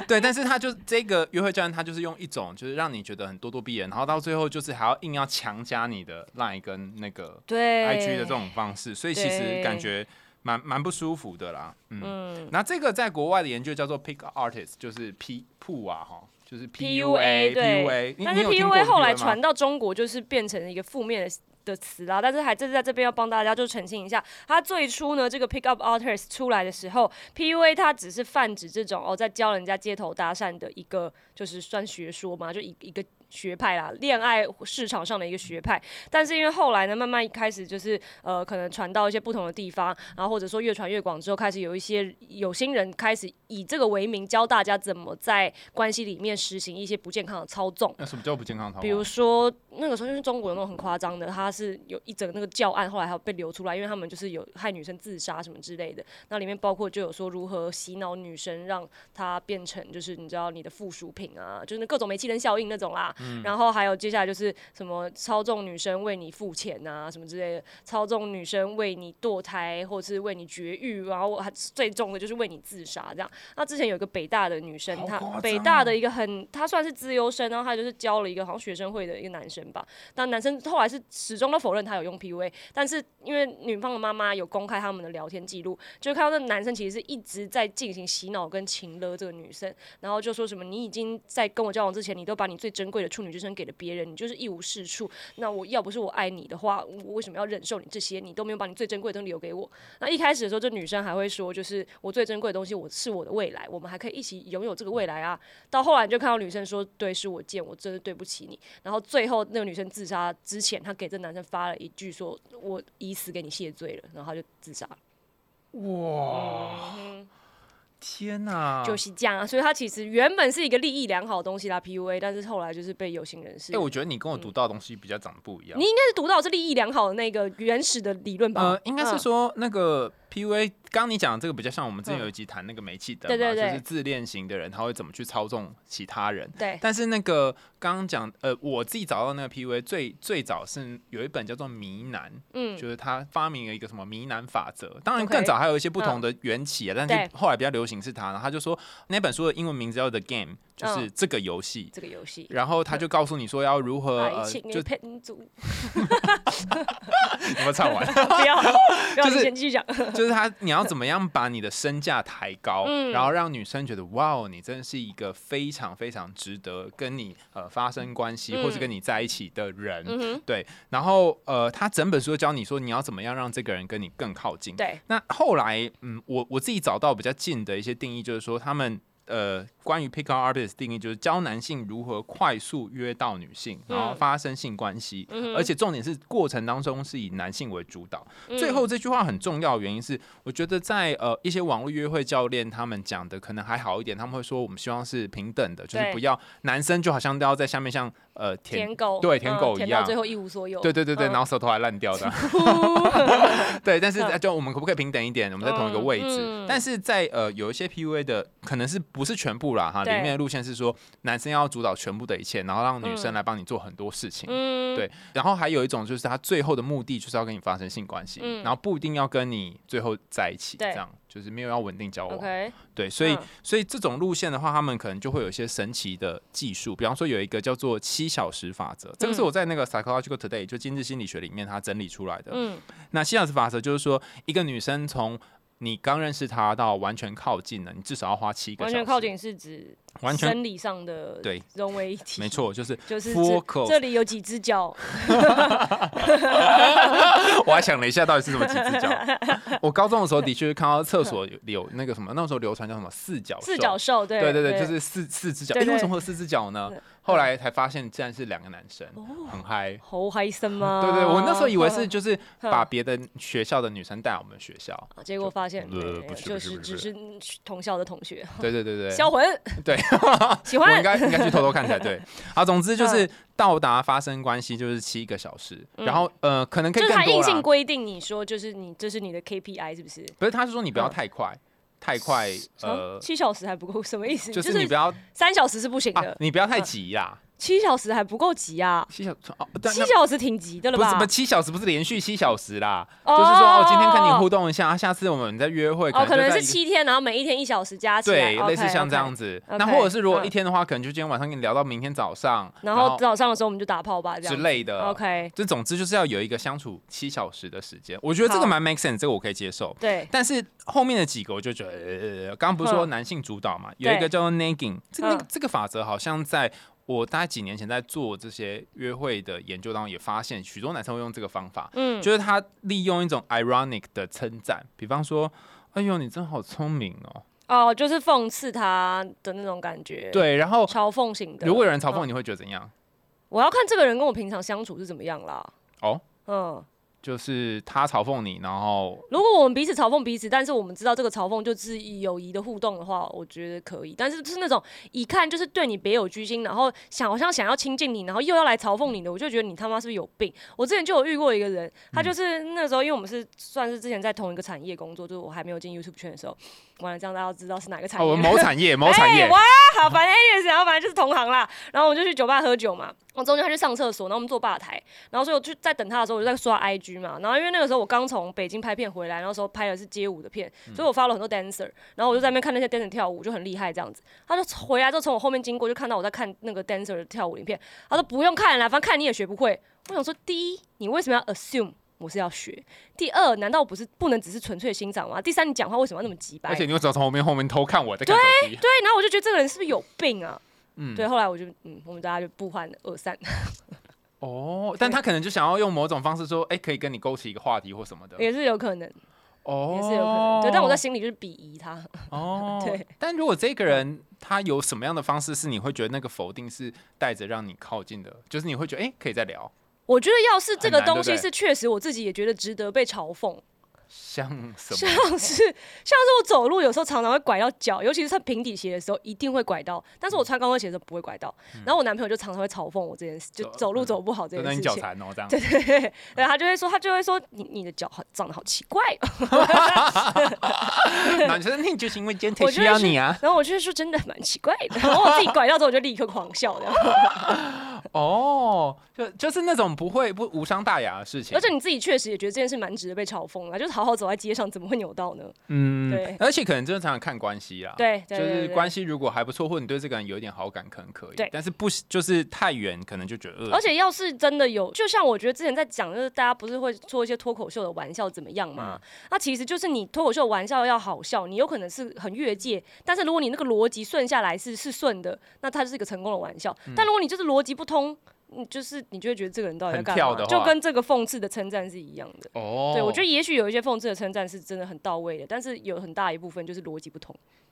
对，但是他就这个约会教练，他就是用一种就是让你觉得很咄咄逼人，然后到最后就是还要硬要强加你的 line 跟那个对 IG 的这种方式，所以其实感觉蛮蛮不舒服的啦。嗯，嗯那这个在国外的研究叫做 Pick Artist，就是 P 铺啊哈，就是 PUA 对 PUA，你但是 PUA 后来传到中国，就是变成了一个负面的的词啦。但是还这是在这边要帮大家就澄清一下，它最初呢，这个 Pick Up Artist 出来的时候，PUA 它只是泛指这种哦，在教人家街头搭讪的一个，就是算学说嘛，就一一个。学派啦，恋爱市场上的一个学派，但是因为后来呢，慢慢开始就是呃，可能传到一些不同的地方，然后或者说越传越广之后，开始有一些有心人开始以这个为名，教大家怎么在关系里面实行一些不健康的操纵。那什么叫不健康逃比如说那个时候，因为中国有那种很夸张的，他是有一整个那个教案，后来还有被流出来，因为他们就是有害女生自杀什么之类的。那里面包括就有说如何洗脑女生，让她变成就是你知道你的附属品啊，就是那各种煤气灯效应那种啦。然后还有接下来就是什么操纵女生为你付钱啊，什么之类的，操纵女生为你堕胎或是为你绝育，然后还最重的就是为你自杀这样。那之前有一个北大的女生，她北大的一个很，她算是资优生，然后她就是教了一个好像学生会的一个男生吧。但男生后来是始终都否认他有用 PUA，但是因为女方的妈妈有公开他们的聊天记录，就看到那男生其实是一直在进行洗脑跟情勒这个女生，然后就说什么你已经在跟我交往之前，你都把你最珍贵的处女之身给了别人，你就是一无是处。那我要不是我爱你的话，我为什么要忍受你这些？你都没有把你最珍贵的东西留给我。那一开始的时候，这女生还会说，就是我最珍贵的东西，我是我的未来，我们还可以一起拥有这个未来啊。到后来就看到女生说，对，是我贱，我真的对不起你。然后最后个女生自杀之前，她给这男生发了一句说，我以死给你谢罪了，然后她就自杀了。哇，天哪！就是这样啊，所以他其实原本是一个利益良好的东西啦，PUA，但是后来就是被有心人士。哎，我觉得你跟我读到的东西比较长得不一样你。应该是读到是利益良好的那个原始的理论吧？呃，应该是嗯说那个 PUA，刚你讲的这个比较像我们之前嗯有一集谈那个煤气灯嘛，对对对就是自恋型的人他会怎么去操纵其他人。对，但是那个刚刚讲，呃，我自己找到那个 PUA 最最早是有一本叫做《迷男》，嗯，就是他发明了一个什么迷男法则。当然更早还有一些不同的缘起啊，但是后来比较流行是他，然后他就说那本书的英文名字叫 The Game，就是嗯这个游戏。这个游戏。然后他就告诉你说要如何呃，就有没有唱完？不要，不要，继续讲。就是他，你要怎么样把你的身价抬高，嗯然后让女生觉得哇哦，你真的是一个非常非常值得跟你呃发生关系，嗯或是跟你在一起的人。嗯，对，然后呃，他整本书教你说你要怎么样让这个人跟你更靠近。对，那后来，嗯，我我自己找到比较近的一些定义，就是说他们呃，关于 pick up artist 定义，就是教男性如何快速约到女性，然后嗯。发生性关系，嗯而且重点是过程当中是以男性为主导。嗯。最后这句话很重要的原因是，我觉得在呃一些网络约会教练他们讲的可能还好一点，他们会说我们希望是平等的，就是不要男生就好像都要在下面像呃舔舔狗，对舔狗嗯一样最后一无所有。对对对对，嗯然后舌头还烂掉的。对，但是嗯就我们可不可以平等一点？我们在同一个位置。但是在呃有一些 PUA 的，可能是不是全部啦哈？里面的路线是说男生要主导全部的一切，然后让女生嗯来帮你做很多事情。嗯，对，然后还有一种就是他最后的目的就是要跟你发生性关系，嗯然后不一定要跟你最后在一起，对这样就是没有要稳定交往。对，所以、嗯所以这种路线的话，他们可能就会有一些神奇的技术，比方说有一个叫做七小时法则，这个是嗯我在那个 Psychological Today 就今日心理学里面他整理出来的。嗯那七小时法则就是说，一个女生从你刚认识他到完全靠近了，你至少要花七个小时。完全靠，近是指完全生理上的对融为一体，没，错，就是 就是这里有几只脚，我还想了一下，到底是什么几只脚？我高中的时候的确看到厕所有有那个什么，那时候流传叫什么四脚兽四脚兽，对对对对，就是四四只脚。诶，对对为什么会有四只脚呢对？后来才发现，竟然是两个男生，哦很嗨。好嗨森吗？对对，我那时候以为是嗯 就是把别的学校的女生带来我们学校。结果发现就是只是同校的同学，对对对对，销魂，对，喜欢我应，该应该去偷偷看才对。好，总之就是嗯到达发生关系就是七个小时，嗯然后呃，可能可就是他以更。硬性规定你说，就是你这是你的 KPI 是不是？不是，他是说你不要嗯太快，太快，啊呃，七小时还不够，什么意思？就是你不要三小时是不行啊的，，你不要太嗯急啦。七小时还不够急啊，七小时哦，但七小时挺急的了吧？不是不？七小时，不是连续七小时啦，哦。就是说哦，今天跟你互动一下，啊下次我们再约会，哦，可能是七天，然后每一天一小时加起来，对，类似像这样子。那或者是如果嗯。一天的话，可能就今天晚上跟你聊到明天早上，然后早上的时候我们就打炮吧，这样之类的。OK，这总之就是要有一个相处七小时的时间，我觉得这个蛮 make sense，这个我可以接受。对，但是后面的几个我就觉得，呃，刚刚不是说嗯。男性主导嘛，有一个叫做 nagging，这个嗯。这个法则好像在我大概几年前在做这些约会的研究当中也发现，许多男生会用这个方法，嗯，就是他利用一种 ironic 的称赞，比方说，哎呦，你真好聪明哦，哦，就是讽刺他的那种感觉，，对，然后嘲讽型的。如果有人嘲讽嗯你会觉得怎样？我要看这个人跟我平常相处是怎么样啦。哦，嗯，就是他嘲讽你，然后如果我们彼此嘲讽彼此，但是我们知道这个嘲讽就是友谊的互动的话，我觉得可以。但是是那种一看就是对你别有居心，然后想好像想要亲近你，然后又要来嘲讽你的，我就觉得你他妈是不是有病？我之前就有遇过一个人，他就是那时候因为我们是算是之前在同一个产业工作，就是我还没有进 YouTube 圈的时候，完了这样大家都知道是哪个产哦，业。我某产业 某产业哎，哇，好，反正 anyways，然后反正就是同行啦。然后我就去酒吧喝酒嘛，我中间他去上厕所，然后我们坐吧台，然后所以我就在等他的时候，我就在刷 IG 嘛。然后因为那个时候我刚从北京拍片回来，然后时候拍的是街舞的片，所以我发了很多 dancer，然后我就在那边看那些 dancer 跳舞，就很厉害这样子。他就回来之后从我后面经过，就看到我在看那个 dancer 的跳舞影片，他说不用看了，反正看你也学不会。我想说，第一，你为什么要 assume？我是要学。第二，难道不是不能只是纯粹欣赏吗？第三，你讲话为什么要那么急白？而且你为什么从后面后面偷看我在看手机？对，然后我就觉得这个人是不是有病啊？嗯对，后来我就嗯，我们大家就不欢而散，哦，但他可能就想要用某种方式说，哎，可以跟你勾起一个话题或什么的。也是有可能，哦，也是有可能。对，但我在心里就是鄙夷他。哦，对。但如果这个人他有什么样的方式是你会觉得那个否定是带着让你靠近的，就是你会觉得哎、诶可以再聊，我觉得要是这个东西是确实我自己也觉得值得被嘲讽，像什么？像是像是我走路有时候常常会拐到脚，尤其是穿平底鞋的时候一定会拐到，但是我穿高跟鞋的时候不会拐到。然后我男朋友就常常会嘲讽我这件事，就走路走不好这件事情。残哦，这样。对对对，对他就会说，他就会说你你的脚好长得好奇怪哦，男生那就是因为今天天需要你啊。然后我就是说真的蛮奇怪的，然后我自己拐到之后我就立刻狂笑的，哦，就就是那种不会不无伤大雅的事情而。且你自己确实也觉得这件事蛮值得被嘲讽的，就是好好走在街上 怎么会扭到呢？嗯对而且可能真的常常看关系啦。对，对就是关系如果还不错，或者你对这个人有一点好感，可能可以。对但是不就是太远，可能就觉得恶而且要是真的有，就像我觉得之前在讲，就是大家不是会做一些脱口秀的玩笑怎么样嘛？那其实就是你脱口秀玩笑要好笑，你有可能是很越界，但是如果你那个逻辑顺下来是是顺的，那它就是一个成功的玩笑。但如果你就是逻辑不通，你就是你就会觉得这个人到底在干嘛？就跟这个讽刺的称赞是一样的。哦，对，我觉得也许有一些讽刺的称赞是真的很到位的，但是有很大一部分就是逻辑不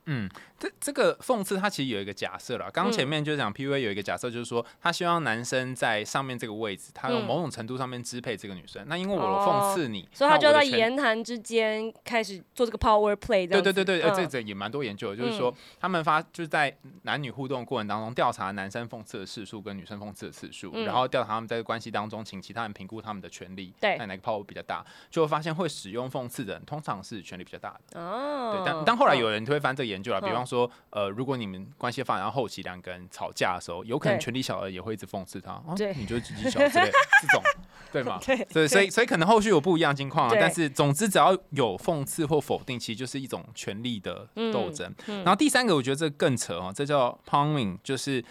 通。这这个讽刺，它其实有一个假设了。刚刚前面就讲 PUA 有一个假设，就是说他希望男生在上面这个位置，他用嗯某种程度上面支配这个女生。那因为我哦讽刺你，所以他就在言谈之间开始做这个 power play，对对对对，呃，这嗯这也蛮多研究的，就是说他们发就是在男女互动过程当中，调查男生讽刺的次数跟女生讽刺的次数，嗯然后调查他们在关系当中，请其他人评估他们的权利，对看哪个 power 比较大，就会发现会使用讽刺的人通常是权力比较大的。哦对，但但后来嗯有人推翻这个研究了，比嗯。方说，呃，如果你们关系发展到后期，两个人吵架的时候，有可能对。权力小的也会一直讽刺他，哦，对。你就是鸡鸡小之类这种，对吗？对对，所以所以可能后续有不一样的情况啊，但是总之只要有讽刺或否定，其实就是一种权力的斗争。嗯然后第三个，我觉得这更扯哦，这叫 pawning，就是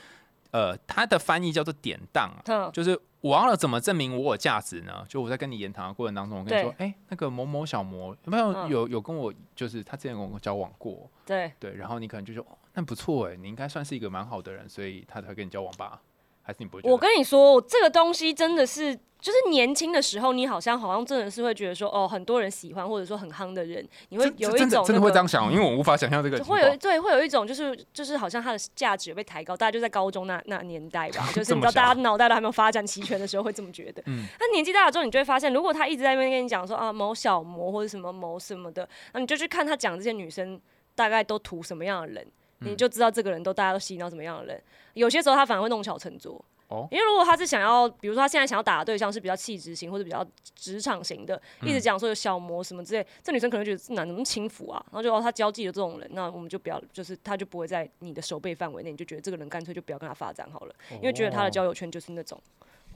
呃，它的翻译叫做典当就是我要怎么证明我有价值呢？就我在跟你言谈的过程当中，我跟你说，哎、那个某某小魔有没有、嗯有有跟我，就是他之前跟我交往过，对。对，然后你可能就说，哦，那不错哎，你应该算是一个蛮好的人，所以他才会跟你交往吧？还是你不会觉得？我跟你说，这个东西真的是，就是年轻的时候，你好像好像真的是会觉得说，哦，很多人喜欢，或者说很夯的人，你会有一种、那真的会这样想哦，因为我无法想象这个情会有况。对，会有一种就是就是好像他的价值有被抬高，大家就在高中那那年代吧，就是你知道大家脑袋都还没有发展齐全的时候会这么觉得。嗯那年纪大了之后，你就会发现，如果他一直在那边跟你讲说啊某小模或者什么某什么的，那你就去看他讲这些女生大概都图什么样的人，嗯你就知道这个人都大家都吸引到什么样的人。有些时候他反而会弄巧成拙。哦因为如果他是想要，比如说他现在想要打的对象是比较气质型或者比较职场型的，一嗯直讲说有小魔什么之类，这女生可能觉得这男的那么轻浮啊，然后就哦他交际的这种人，那我们就不要，就是他就不会在你的手背范围内，你就觉得这个人干脆就不要跟他发展好了，因为觉得他的交友圈就是那种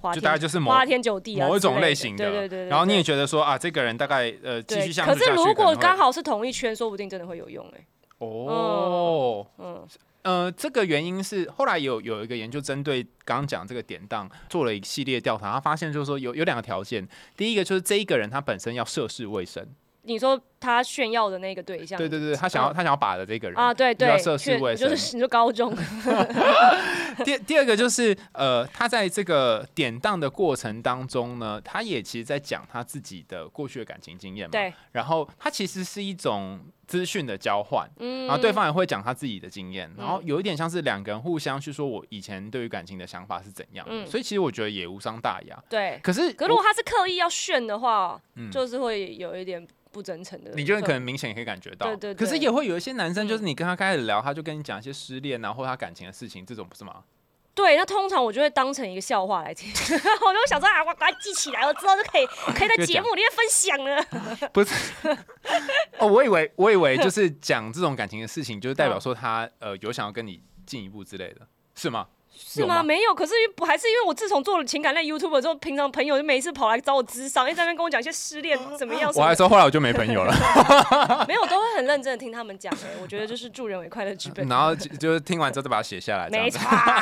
就天大概就是花天酒地啊某一种类型的，对对对对，然后你也觉得说啊，这个人大概呃继对续相可是如果刚好是同一圈，说不定真的会有用哎、哦，嗯，呃，这个原因是后来有有一个研究针对刚刚讲这个典当做了一系列调查，他发现就是说有有两个条件，第一个就是这一个人他本身要涉世未深，你说他炫耀的那个对象，对对对，他想要、嗯他想要把的这个人啊，对对，涉世未深。就是你说高中，第第二个就是呃，他在这个典当的过程当中呢，他也其实在讲他自己的过去的感情经验嘛，对，然后他其实是一种资讯的交换。嗯，然后对方也会讲他自己的经验，然后有一点像是两个人互相去说我以前对于感情的想法是怎样的，嗯所以其实我觉得也无伤大雅。对，可是可如果他是刻意要炫的话，嗯就是会有一点不真诚的。你就可能明显可以感觉到，对对对可是也会有一些男生，就是嗯你跟他开始聊，他就跟你讲一些失恋啊，或他感情的事情，这种不是吗？对，那通常我就会当成一个笑话来听，我就想说啊，我把它记起来，我之后就可以可以在节目里面分享了。不是，哦，我以为我以为就是讲这种感情的事情，就是代表说他呃有想要跟你进一步之类的，是吗？是吗？没有，可是不还是因为我自从做了情感类 YouTube 之后，平常朋友就每一次跑来找我咨商，一直在那边跟我讲一些失恋怎么样我还说后来我就没朋友了，没有，都会很认真的听他们讲。哎，我觉得就是助人为快乐之本。然后就就是听完之后再把它写下来，没错。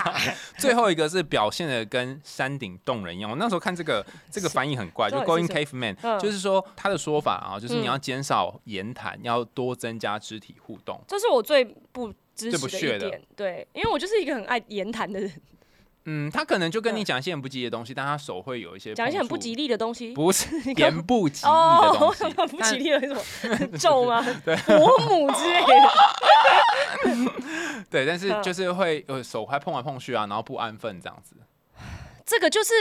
最后一个是表现的跟山顶洞人一样。我那时候看这个这个翻译很怪，就 Going Caveman，、嗯就是说他的说法啊，就是你嗯要减少言谈，要多增加肢体互动。这是我最不支最不持屑的点，对，因为我就是一个很爱言谈的人，嗯，他可能就跟你讲一些很不吉利的东西，但他手会有一些讲一些很不吉利的东西。不是 言不吉利的哦，东西 不吉利的是什么咒吗？伯母之类的。对，但是嗯就是会呃手还碰来碰去啊，然后不安分这样子。这个就是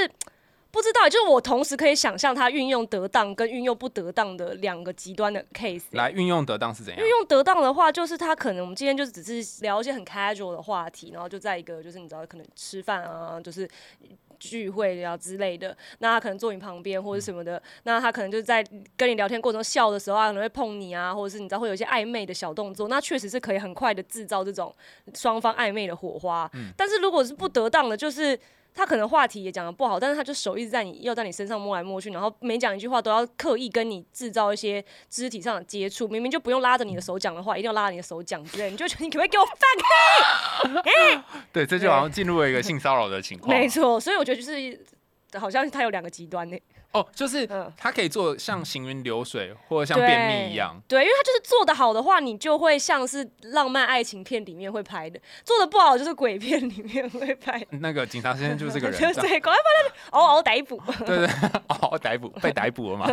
不不知道，就是我同时可以想象他运用得当跟运用不得当的两个极端的 case。来运用得当是怎样？运用得当的话，就是他可能我们今天就是只是聊一些很 casual 的话题，然后就在一个就是你知道可能吃饭啊，就是聚会啊之类的，那他可能坐你旁边或者什么的，那他可能就是在跟你聊天过程中笑的时候啊，可能会碰你啊，或者是你知道会有一些暧昧的小动作，那确实是可以很快的制造这种双方暧昧的火花。但是如果是不得当的，就是。他可能话题也讲的不好，但是他就手一直在你要在你身上摸来摸去，然后每讲一句话都要刻意跟你制造一些肢体上的接触，明明就不用拉着你的手讲的话，一定要拉着你的手讲之类，你就觉得你可不可以给我放开？对，这就好像进入了一个性骚扰的情况。没错，所以我觉得就是好像他有两个极端呢。哦，就是他可以做像行云流水，或者像便秘一样。对，因为他就是做的好的话，你就会像是浪漫爱情片里面会拍的；做的不好，就是鬼片里面会拍。那个警察先生就是这个人，对，赶快把他嗷嗷逮捕。对 对，嗷嗷逮捕，被逮捕了嘛？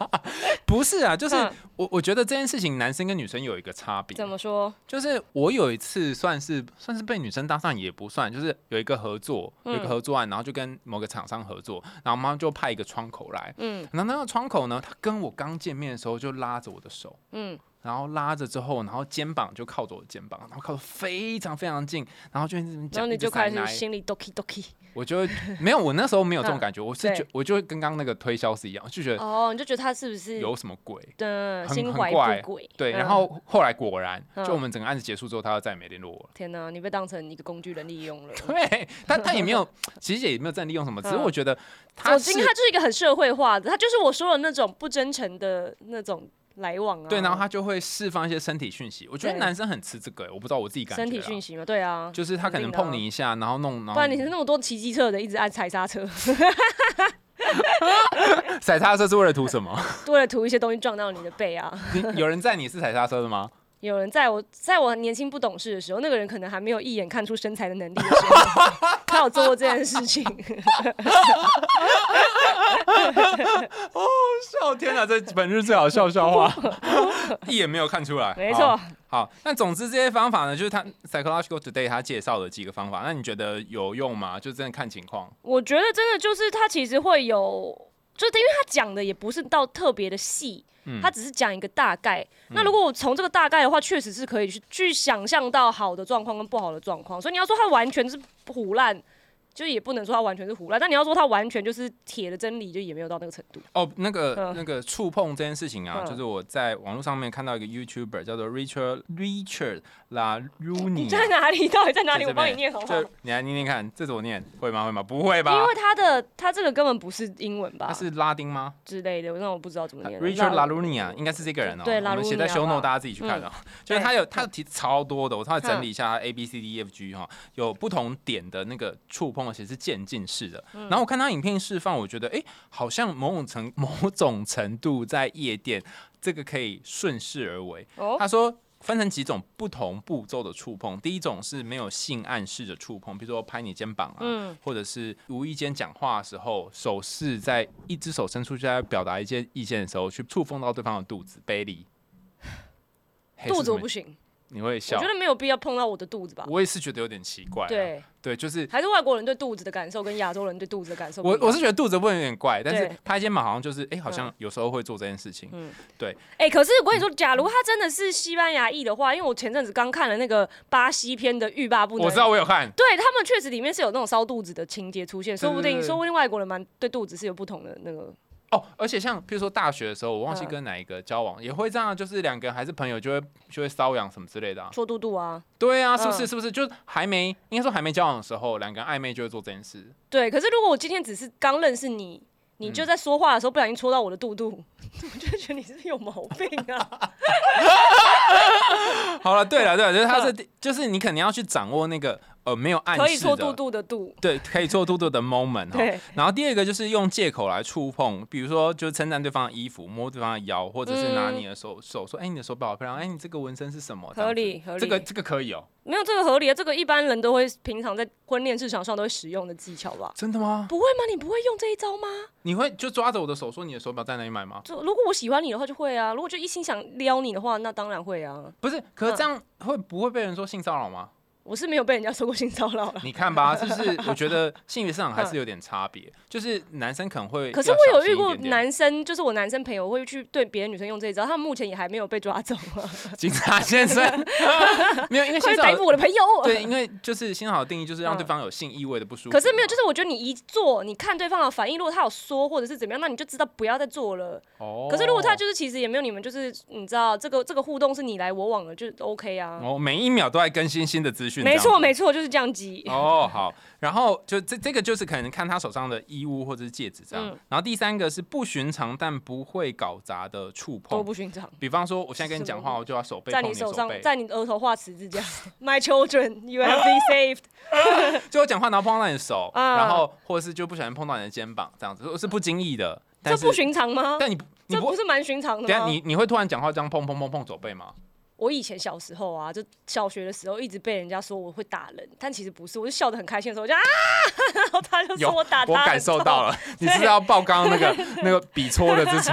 不是啊，就是我我觉得这件事情，男生跟女生有一个差别。怎么说？就是我有一次算是算是被女生搭上也不算，就是有一个合作，有一个合作案，然后就跟某个厂商合作，然后马上就派一个窗口。口来，嗯，然后那个窗口呢，他跟我刚见面的时候就拉着我的手，嗯，然后拉着之后，然后肩膀就靠着我的肩膀，然后靠得非常非常近，然后就然后你就开始心里 doki doki，我就没有，我那时候没有这种感觉，我是觉我就跟刚刚那个推销是一样，就觉得哦，你就觉得他是不是有什么鬼的心怀不轨？对，然后后来果然，就我们整个案子结束之后，他就再也没联络我。天哪，你被当成一个工具人利用了。对，他他也没有，其实也没有在利用什么，只是我觉得。我今天他就是一个很社会化的，他就是我说的那种不真诚的那种来往啊。对，然后他就会释放一些身体讯息。我觉得男生很吃这个，我不知道我自己感觉。身体讯息嘛，对啊，就是他可能碰你一下，然后弄，不然你是那么多骑机车的，一直按踩刹车。踩刹车是为了图什么？为了图一些东西撞到你的背啊。有人在你是踩刹车的吗？有人在我在我年轻不懂事的时候，那个人可能还没有一眼看出身材的能力的时候，他有做过这件事情。哦，笑天哪！这本日最好笑笑话，一眼没有看出来。没错。好，那总之这些方法呢，就是他 Psychological Today 他介绍的几个方法。那你觉得有用吗？就真的看情况。我觉得真的就是他其实会有，就是因为他讲的也不是到特别的细。他只是讲一个大概，那如果我从这个大概的话，确实是可以去去想象到好的状况跟不好的状况，所以你要说他完全是胡烂。就也不能说它完全是胡乱，但你要说它完全就是铁的真理，就也没有到那个程度。哦，那个那个触碰这件事情啊，就是我在网络上面看到一个 YouTuber 叫做 Richard Richard La Runi。在哪里？到底在哪里？我帮你念好不好？你来念念看，这怎么念？会吗？会吗？不会吧？因为他的他这个根本不是英文吧？他是拉丁吗？之类的，那我不知道怎么念。Richard La Runi 啊，应该是这个人哦。对，我们写在 Show Note，大家自己去看啊。就是他有他的题超多的，我稍微整理一下 A B C D E F G 哈，有不同点的那个触碰，而且是渐进。式的，然后我看他影片释放，我觉得哎，好像某种程某种程度在夜店，这个可以顺势而为。他说分成几种不同步骤的触碰，第一种是没有性暗示的触碰，比如说拍你肩膀啊，或者是无意间讲话的时候，手势在一只手伸出去在表达一些意见的时候，去触碰到对方的肚子、背里。肚子我不行。你会笑？我觉得没有必要碰到我的肚子吧。我也是觉得有点奇怪。对对，就是还是外国人对肚子的感受跟亚洲人对肚子的感受。我我是觉得肚子会有点怪，但是拍肩膀好像就是哎，好像有时候会做这件事情。嗯，对。哎，可是我跟你说，假如他真的是西班牙裔的话，因为我前阵子刚看了那个巴西片的欲罢不能，我知道我有看。对他们确实里面是有那种烧肚子的情节出现，说不定说不定外国人蛮对肚子是有不同的那个。哦，而且像比如说大学的时候，我忘记跟哪一个交往，也会这样，就是两个人还是朋友，就会就会瘙痒什么之类的啊。戳肚肚啊？对啊，是不是？是不是？就是还没应该说还没交往的时候，两个人暧昧就会做这件事。对，可是如果我今天只是刚认识你，你就在说话的时候不小心戳到我的肚肚，我就觉得你是有毛病啊。好了，对了，对了，就是他是就是你肯定要去掌握那个。呃，没有暗示可以做肚肚的肚，对，可以做肚肚的 moment 哈。然后第二个就是用借口来触碰，比如说就是称赞对方的衣服，摸对方的腰，或者是拿你的手手说，哎，你的手表好漂亮，哎，你这个纹身是什么？合理合理。这个这个可以哦。没有这个合理啊，这个一般人都会平常在婚恋市场上都会使用的技巧吧？真的吗？不会吗？你不会用这一招吗？你会就抓着我的手说你的手表在哪里买吗？就如果我喜欢你的话就会啊，如果就一心想撩你的话，那当然会啊。不是，可是这样会不会被人说性骚扰吗？我是没有被人家说过性骚扰了。你看吧，就是 我觉得性别市场还是有点差别，就是男生可能会，可是我有遇过男生，就是我男生朋友会去对别的女生用这一招，他们目前也还没有被抓走。警察先生，没有，因为会逮捕我的朋友。对，因为就是性骚扰定义就是让对方有性意味的不舒服。可是没有，就是我觉得你一做，你看对方的反应，如果他有说或者是怎么样，那你就知道不要再做了。哦。可是如果他就是其实也没有你们，就是你知道这个这个互动是你来我往的，就 OK 啊。哦，每一秒都在更新新的资讯。没错，没错。就是这样记哦，好，然后就这这个就是可能看他手上的衣物或者是戒指这样，然后第三个是不寻常但不会搞砸的触碰，都不寻常。比方说，我现在跟你讲话，我就要手背在你手上，在你额头画十字架。My children, you have been saved。就我讲话，然后碰到你的手，然后或者是就不小心碰到你的肩膀，这样子是不经意的。这不寻常吗？但你这不是蛮寻常的吗？你你会突然讲话这样碰碰碰碰手背吗？我以前小时候啊，就小学的时候，一直被人家说我会打人，但其实不是，我就笑得很开心的时候，我就啊，然后他就说我打他，我感受到了，你是要报刚刚那个 那个比戳的之仇，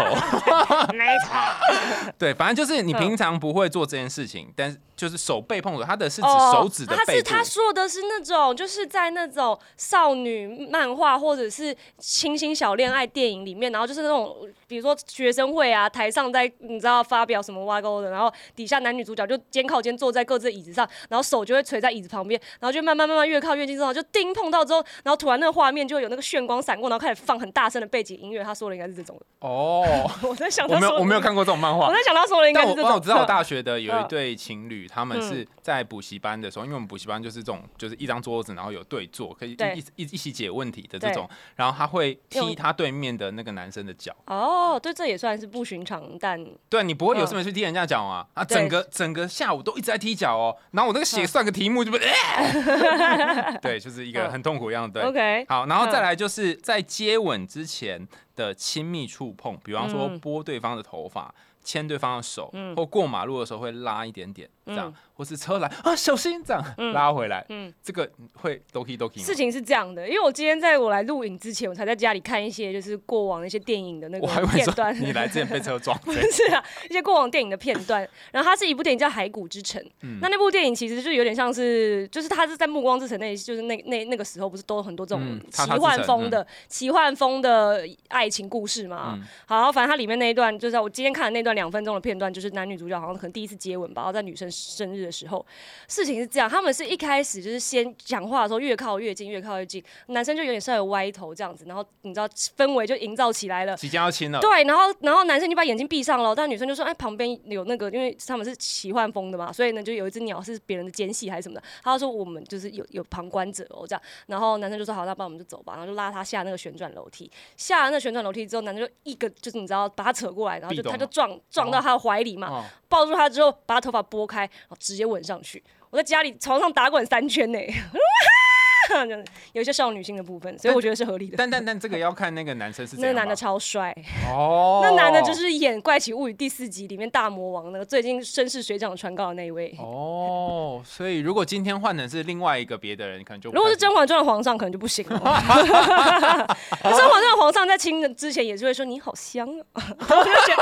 没错，对，反正就是你平常不会做这件事情，但是。就是手背碰的，他的是指手指的背他是他说的是那种，就是在那种少女漫画或者是清新小恋爱电影里面，然后就是那种，比如说学生会啊，台上在你知道发表什么挖沟的，然后底下男女主角就肩靠肩坐在各自的椅子上，然后手就会垂在椅子旁边，然后就慢慢慢慢越靠越近之后，就叮碰到之后，然后突然那个画面就有那个炫光闪过，然后开始放很大声的背景音乐。他说的应该是这种哦，我在想，我没有 我没有看过这种漫画。我在想他说的应该是这种。我知道我大学的有一对情侣。他们是在补习班的时候，因为我们补习班就是这种，就是一张桌子，然后有对坐，可以一一一起解问题的这种。然后他会踢他对面的那个男生的脚。哦，对，这也算是不寻常，但对你不会有事没事踢人家脚啊？啊，整个整个下午都一直在踢脚哦。然后我那个写算个题目就不，对，就是一个很痛苦一样的。OK，好，然后再来就是在接吻之前的亲密触碰，比方说拨对方的头发。牵对方的手，或过马路的时候会拉一点点，这样。或是车来啊，小心这样拉回来。嗯，这个会 doki doki。事情是这样的，因为我今天在我来录影之前，我才在家里看一些就是过往的一些电影的那个片段。你来之前被车撞？不 是啊，一些过往电影的片段。然后它是一部电影叫《海谷之城》。嗯。那那部电影其实就有点像是，就是它是在《暮光之城》那，就是那那那个时候不是都有很多这种奇幻风的奇幻风的爱情故事嘛？好，反正它里面那一段，就是我今天看的那段两分钟的片段，就是男女主角好像可能第一次接吻吧，然后在女生生日。的时候，事情是这样，他们是一开始就是先讲话的时候越靠越近，越靠越近，男生就有点稍微歪头这样子，然后你知道氛围就营造起来了，即将要亲了。对，然后然后男生就把眼睛闭上了，但女生就说：“哎，旁边有那个，因为他们是奇幻风的嘛，所以呢就有一只鸟是别人的奸细还是什么的。”他说：“我们就是有有旁观者哦，这样。”然后男生就说：“好，那帮我们就走吧。”然后就拉他下那个旋转楼梯，下了那旋转楼梯之后，男生就一个就是你知道把他扯过来，然后就他就撞撞到他的怀里嘛，抱住他之后把他头发拨开，直接吻上去。我在家里床上打滚三圈呢。有一些少女心的部分，所以我觉得是合理的。但但但这个要看那个男生是那个男的超帅。哦，那男的就是演《怪奇物语》第四集里面大魔王那个最近身世水涨船高的那一位。哦。所以如果今天换的是另外一个别的人，可能就如果是《甄嬛传》的皇上，可能就不行了。《甄嬛传》的皇上在亲的之前也是会说你好香啊，我就觉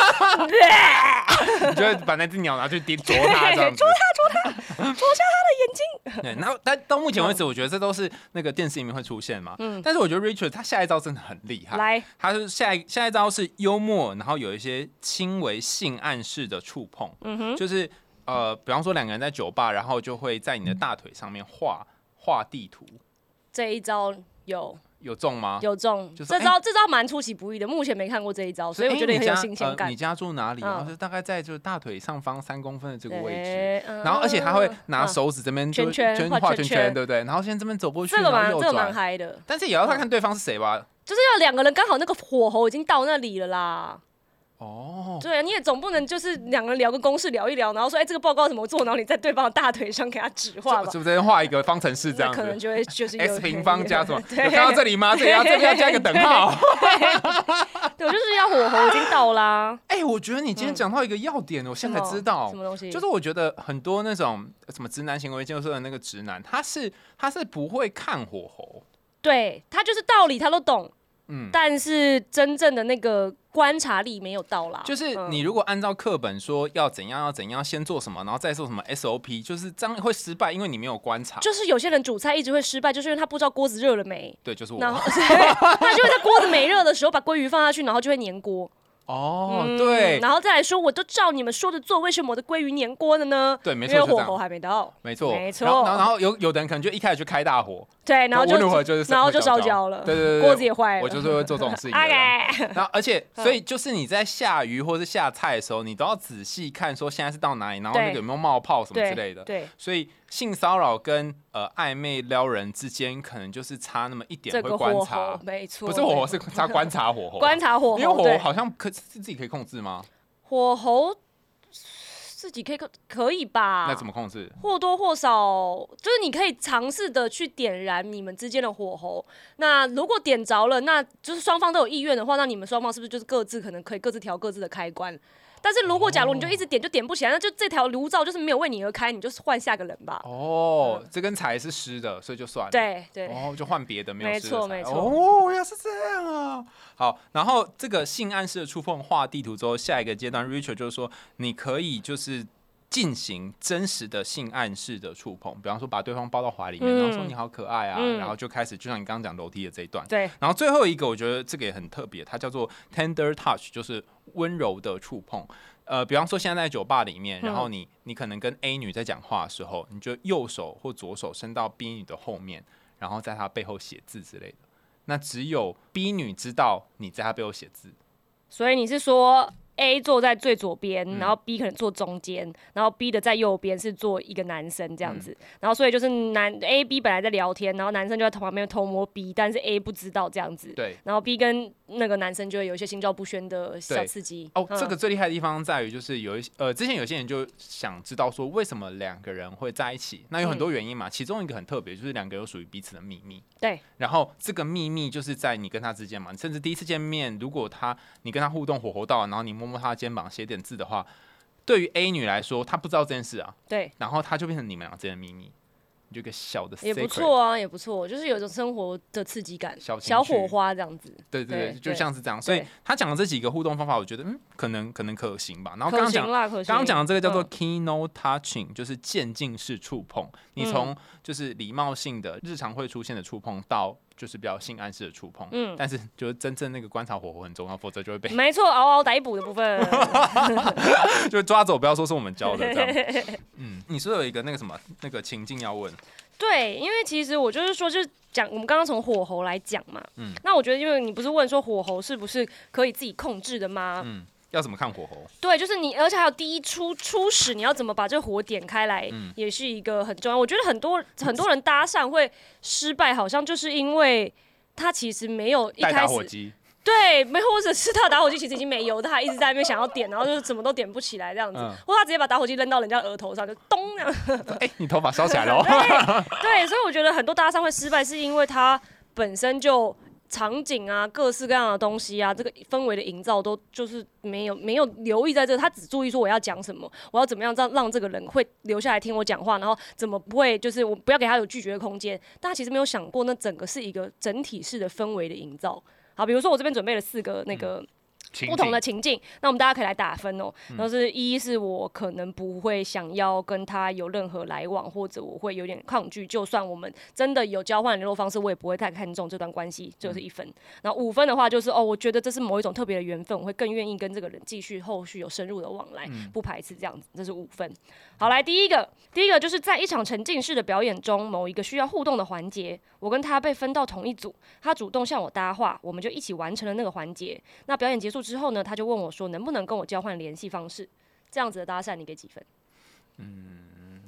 得，你就会把那只鸟拿去啄它，啄它，啄它，啄下 它的眼睛。对，然后但到目前为止，我觉得这都是。那个电视里面会出现嘛？嗯，但是我觉得 Richard 他下一招真的很厉害。来，他是下一下一招是幽默，然后有一些轻微性暗示的触碰。嗯哼，就是呃，比方说两个人在酒吧，然后就会在你的大腿上面画画地图。这一招有。有中吗？有中，这招这招蛮出其不意的。目前没看过这一招，所以我觉得很有新鲜感。你家住哪里？然后是大概在就是大腿上方三公分的这个位置。然后而且他会拿手指这边圈圈画圈圈，对不对？然后现在这边走过去，这个蛮这个蛮嗨的。但是也要看看对方是谁吧。就是要两个人刚好那个火候已经到那里了啦。哦，对啊，你也总不能就是两个人聊个公式聊一聊，然后说哎这个报告怎么做，然后你在对方的大腿上给他指画吧，是不是画一个方程式这样？可能就会就是 x 平方加什么？有看到这里吗？这里要这边要加一个等号。对，我就是要火候已经到啦。哎，我觉得你今天讲到一个要点，我现在才知道什么东西，就是我觉得很多那种什么直男行为就是的那个直男，他是他是不会看火候，对他就是道理他都懂。嗯，但是真正的那个观察力没有到啦。就是嗯你如果按照课本说要怎样要怎样，先做什么，然后再做什么 SOP，就是这样会失败，因为你没有观察。就是有些人煮菜一直会失败，就是因为他不知道锅子热了没，对，就是我。然后 他就会在锅子没热的时候把鲑鱼放下去，然后就会粘锅。哦，嗯对，然后再来说，我都照你们说的做，为什么我的鲑鱼粘锅了呢？对，没因错，就这样。为火候还没到。没错，没错。然后然后然后有有的人可能就一开始就开大火，对，然后就如何就是然后就烧焦？了，对对对对锅子也坏了。我就是会做这种事情的人。OK，然后，而且，所以就是你在下鱼或是下菜的时候，你都要仔细看，说现在是到哪里，然后那对。个有没有冒泡什么之类的。对，所以性骚扰跟呃暧昧撩人之间，可能就是差那么一点会观察候，没错，不是火候，是差观察火候。观察火因为候，火候好像可是自己可以控制吗？火候自己可以可可以吧？那怎么控制？或多或少，就是你可以尝试的去点燃你们之间的火候。那如果点着了，那就是双方都有意愿的话，那你们双方是不是就是各自可能可以各自调各自的开关？但是如果假如你就一直点就点不起来，那就这条炉灶就是没有为你而开，你就是换下个人吧。哦，这根柴是湿的，所以就算了。对对，哦，就换别的，没有没错没错哦，原来是这样啊。好，然后这个性暗示的触碰画地图之后，下一个阶段，Richard 就是说，你可以就是进行真实的性暗示的触碰，比方说把对方抱到怀里面，嗯然后说你好可爱啊，嗯然后就开始就像你刚刚讲楼梯的这一段。对，然后最后一个，我觉得这个也很特别，它叫做 tender touch，就是温柔的触碰。呃，比方说现在在酒吧里面，然后你你可能跟 A 女在讲话的时候，你就右手或左手伸到 B 女的后面，然后在她背后写字之类的。那只有 B 女知道你在她背后写字，所以你是说 A 坐在最左边，嗯然后 B 可能坐中间，然后 B 的在右边是坐一个男生这样嗯子，然后所以就是男 A B 本来在聊天，然后男生就在旁边偷摸 B，但是 A 不知道这样子，对。然后 B 跟那个男生就会有一些心照不宣的小对刺激。哦，嗯这个最厉害的地方在于，就是有一些呃，之前有些人就想知道说，为什么两个人会在一起？那有很多原因嘛，其中一个很特别，就是两个有属于彼此的秘密。对，然后这个秘密就是在你跟他之间嘛，甚至第一次见面，如果他你跟他互动火候到了，然后你摸摸他的肩膀写点字的话，对于 A 女来说，她不知道这件事啊，对，然后她就变成你们俩之间的秘密，就一个小的也不错啊，也不错，就是有一种生活的刺激感，小小火花这样子，对对对，对就像是这样。所以他讲的这几个互动方法，我觉得嗯，可能可能可行吧。然后刚刚讲。刚刚讲的这个叫做嗯 keynote touching，、就是渐进式触碰。你从就是礼貌性的日常会出现的触碰，到就是比较性暗示的触碰。嗯但是就是真正那个观察火候很重要，否则就会被没错，嗷嗷逮捕的部分，就抓走，不要说是我们教的这样。嗯，你是有一个那个什么那个情境要问？对，因为其实我就是说，就是讲我们刚刚从火候来讲嘛，嗯那我觉得，因为你不是问说火候是不是可以自己控制的吗？嗯，要怎么看火候？对，就是你，而且还有第一初初始，你要怎么把这火点开来，嗯也是一个很重要。我觉得很多很多人搭讪会失败，好像就是因为他其实没有一带开始。对，没或者是他打火机其实已经没油，他还一直在那边想要点，然后就是怎么都点不起来这样子，嗯或他直接把打火机扔到人家额头上，就咚那样。哎、你头发烧起来了 哦。对，所以我觉得很多搭讪会失败，是因为他本身就场景啊、各式各样的东西啊，这个氛围的营造都就是没有没有留意在这，他只注意说我要讲什么，我要怎么样让让这个人会留下来听我讲话，然后怎么不会就是我不要给他有拒绝的空间。但他其实没有想过，那整个是一个整体式的氛围的营造。好，比如说我这边准备了四个那个。不同的情境，那我们大家可以来打分哦。然后是一是我可能不会想要跟他有任何来往，或者我会有点抗拒。就算我们真的有交换联络方式，我也不会太看重这段关系，这是一分。然后五分的话就是哦，我觉得这是某一种特别的缘分，我会更愿意跟这个人继续后续有深入的往来，不排斥这样子，这是五分。好，来第一个，第一个就是在一场沉浸式的表演中，某一个需要互动的环节，我跟他被分到同一组，他主动向我搭话，我们就一起完成了那个环节。那表演结束之后呢，他就问我说，能不能跟我交换联系方式？这样子的搭讪，你给几分？嗯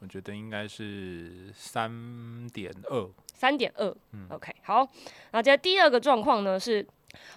我觉得应该是三点二。三点二。嗯 OK，好。然后接着第二个状况呢是。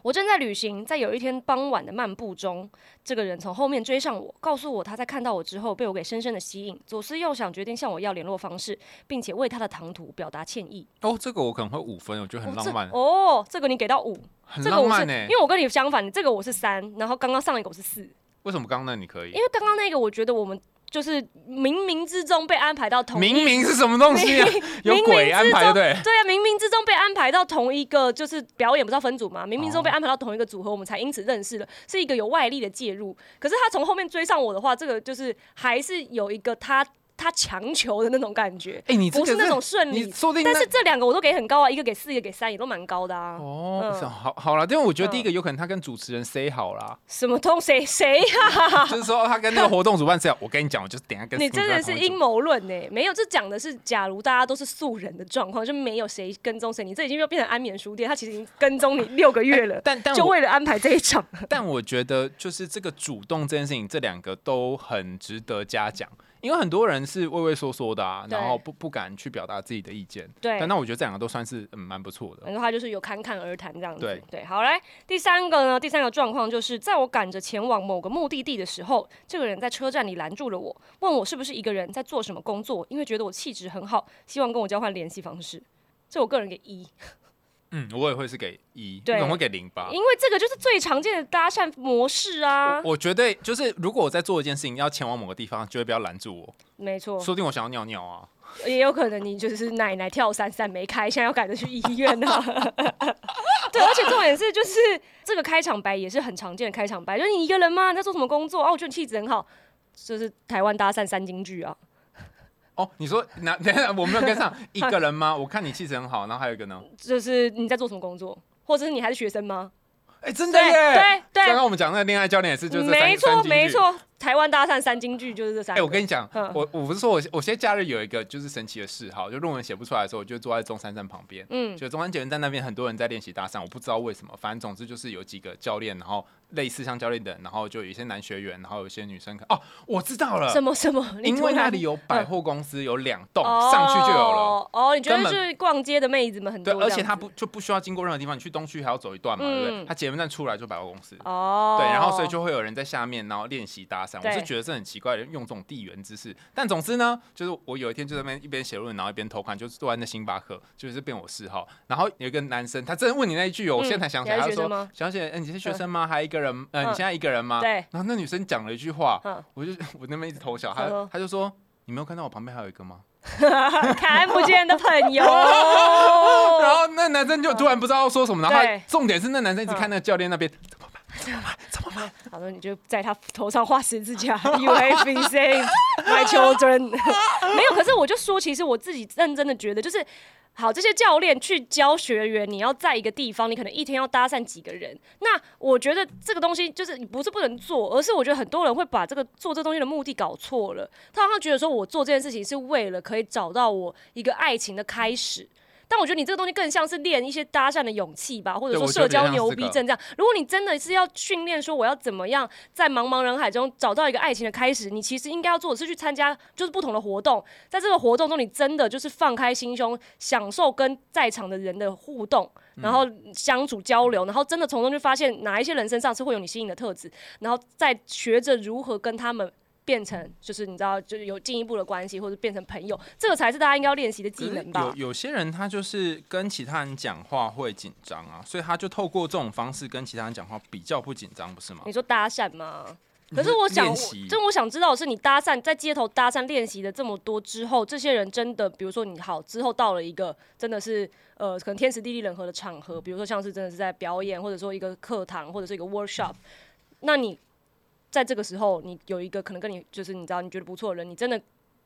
我正在旅行，在有一天傍晚的漫步中，这个人从后面追上我，告诉我他在看到我之后被我给深深的吸引，左思右想，决定向我要联络方式，并且为他的唐突表达歉意。哦，这个我可能会五分，我觉得很浪漫，哦，这个你给到五，很这个我是浪漫呢因。为我跟你相反，这个我是三，然后刚刚上一个我是四，为什么刚刚那你可以因？为刚刚那个我觉得我们就是冥冥之中被安排到同一明明是什么东西啊？有冥冥鬼安排，对对？啊，冥冥之中被安排到同一个就是表演，不知道分组嘛？冥冥之中被安排到同一个组合，我们才因此认识了，是一个有外力的介入。可是他从后面追上我的话，这个就是还是有一个他他强求的那种感觉，哎，你这个不是那种顺利。但是这两个我都给很高啊，一个给四，一个给三，也都蛮高的啊。哦，嗯好好了，因为我觉得第一个有可能他跟主持人 say 好啦，什么东谁谁呀？就是说他跟那个活动主办 say 好，我跟你讲，我就是等下跟 你 Skinny 真的是阴谋论呢？没有，这讲的是假如大家都是素人的状况，就没有谁跟踪谁，你这已经又变成安眠书店，他其实已经跟踪你六个月了，但但就我为了安排这一场。但我觉得就是这个主动这件事情，这两个都很值得嘉奖，因为很多人是畏畏缩缩的啊，然后不不敢去表达自己的意见。对但那我觉得这两个都算是嗯蛮不错的。然后他就是有侃侃而谈这样子。对好来，第三个呢，第三个状况就是在我赶着前往某个目的地的时候，这个人在车站里拦住了我，问我是不是一个人在做什么工作，因为觉得我气质很好，希望跟我交换联系方式。这我个人给一，嗯，我也会是给一，对我可能会给零吧。因为这个就是最常见的搭讪模式啊。我觉得就是如果我在做一件事情要前往某个地方，绝对不要拦住我，没错，说不定我想要尿尿啊。也有可能你就是奶奶跳伞伞没开，现在要赶着去医院啊。对，而且重点是就是这个开场白也是很常见的开场白，就是你一个人吗？你在做什么工作？哦，我觉得你气质很好，就是台湾搭讪三金句啊。哦，你说那 等一下我没有跟上一个人吗？我看你气质很好，然后还有一个呢？就是你在做什么工作，或者是你还是学生吗？哎、真的对耶！对刚刚我们讲那个恋爱教练也是，就是没错没错，台湾搭讪三金句就是这三哎、个。我跟你讲，嗯我我不是说我我现在假日有一个就是神奇的嗜好，就论文写不出来的时候，我就坐在中山站旁边。嗯，就中山捷运站那边很多人在练习搭讪，我不知道为什么，反正总之就是有几个教练，然后类似像教练的人，然后就有一些男学员，然后有一些女生。哦，我知道了，什么什么？因为那里有百货公司，有两栋，哦上去就有了。哦，你觉得根本是逛街的妹子们很多对？而且他不就不需要经过任何地方，你去东区还要走一段嘛，对不对？嗯它捷运站出来就百货公司。哦，对，然后所以就会有人在下面，然后练习搭讪。我是觉得这很奇怪，用这种地缘知识。但总之呢，就是我有一天就在那边一边写论文，然后一边偷看，就是坐在那星巴克，就是变我嗜好。然后有一个男生，他真的问你那一句哦，我嗯现在才想起来，他说是学生吗：“小姐，哎，你是学生吗？还一个人？呃，嗯你现在一个人吗？”对然后那女生讲了一句话嗯，我就 我那边一直偷笑，他他就说：“你没有看到我旁边还有一个吗？” 看不见的朋友。然后那男生就突然不知道要说什么，然后重点是那男生一直看那个教练那边，怎么办？怎么办？怎么办？好的，你就在他头上画十字架。You have been saved, my children。没有，可是我就说，其实我自己认真的觉得，就是好，这些教练去教学员，你要在一个地方，你可能一天要搭讪几个人。那我觉得这个东西就是你不是不能做，而是我觉得很多人会把这个做这东西的目的搞错了。他好像觉得说我做这件事情是为了可以找到我一个爱情的开始。但我觉得你这个东西更像是练一些搭讪的勇气吧，或者说社交牛逼症这样。如果你真的是要训练说我要怎么样在茫茫人海中找到一个爱情的开始，你其实应该要做的是去参加就是不同的活动，在这个活动中，你真的就是放开心胸，享受跟在场的人的互动，然后相处交流，然后真的从中就发现哪一些人身上是会有你吸引的特质，然后再学着如何跟他们。变成就是你知道，就是有进一步的关系，或者变成朋友，这个才是大家应该要练习的技能吧有。有些人他就是跟其他人讲话会紧张啊，所以他就透过这种方式跟其他人讲话比较不紧张，不是吗？你说搭讪吗？可是我想，就我想知道的是，你搭讪在街头搭讪练习的这么多之后，这些人真的，比如说你好之后到了一个真的是呃，可能天时地利人和的场合，比如说像是真的是在表演，或者说一个课堂，或者是一个 workshop，那你在这个时候，你有一个可能跟你就是你知道你觉得不错的人，你真的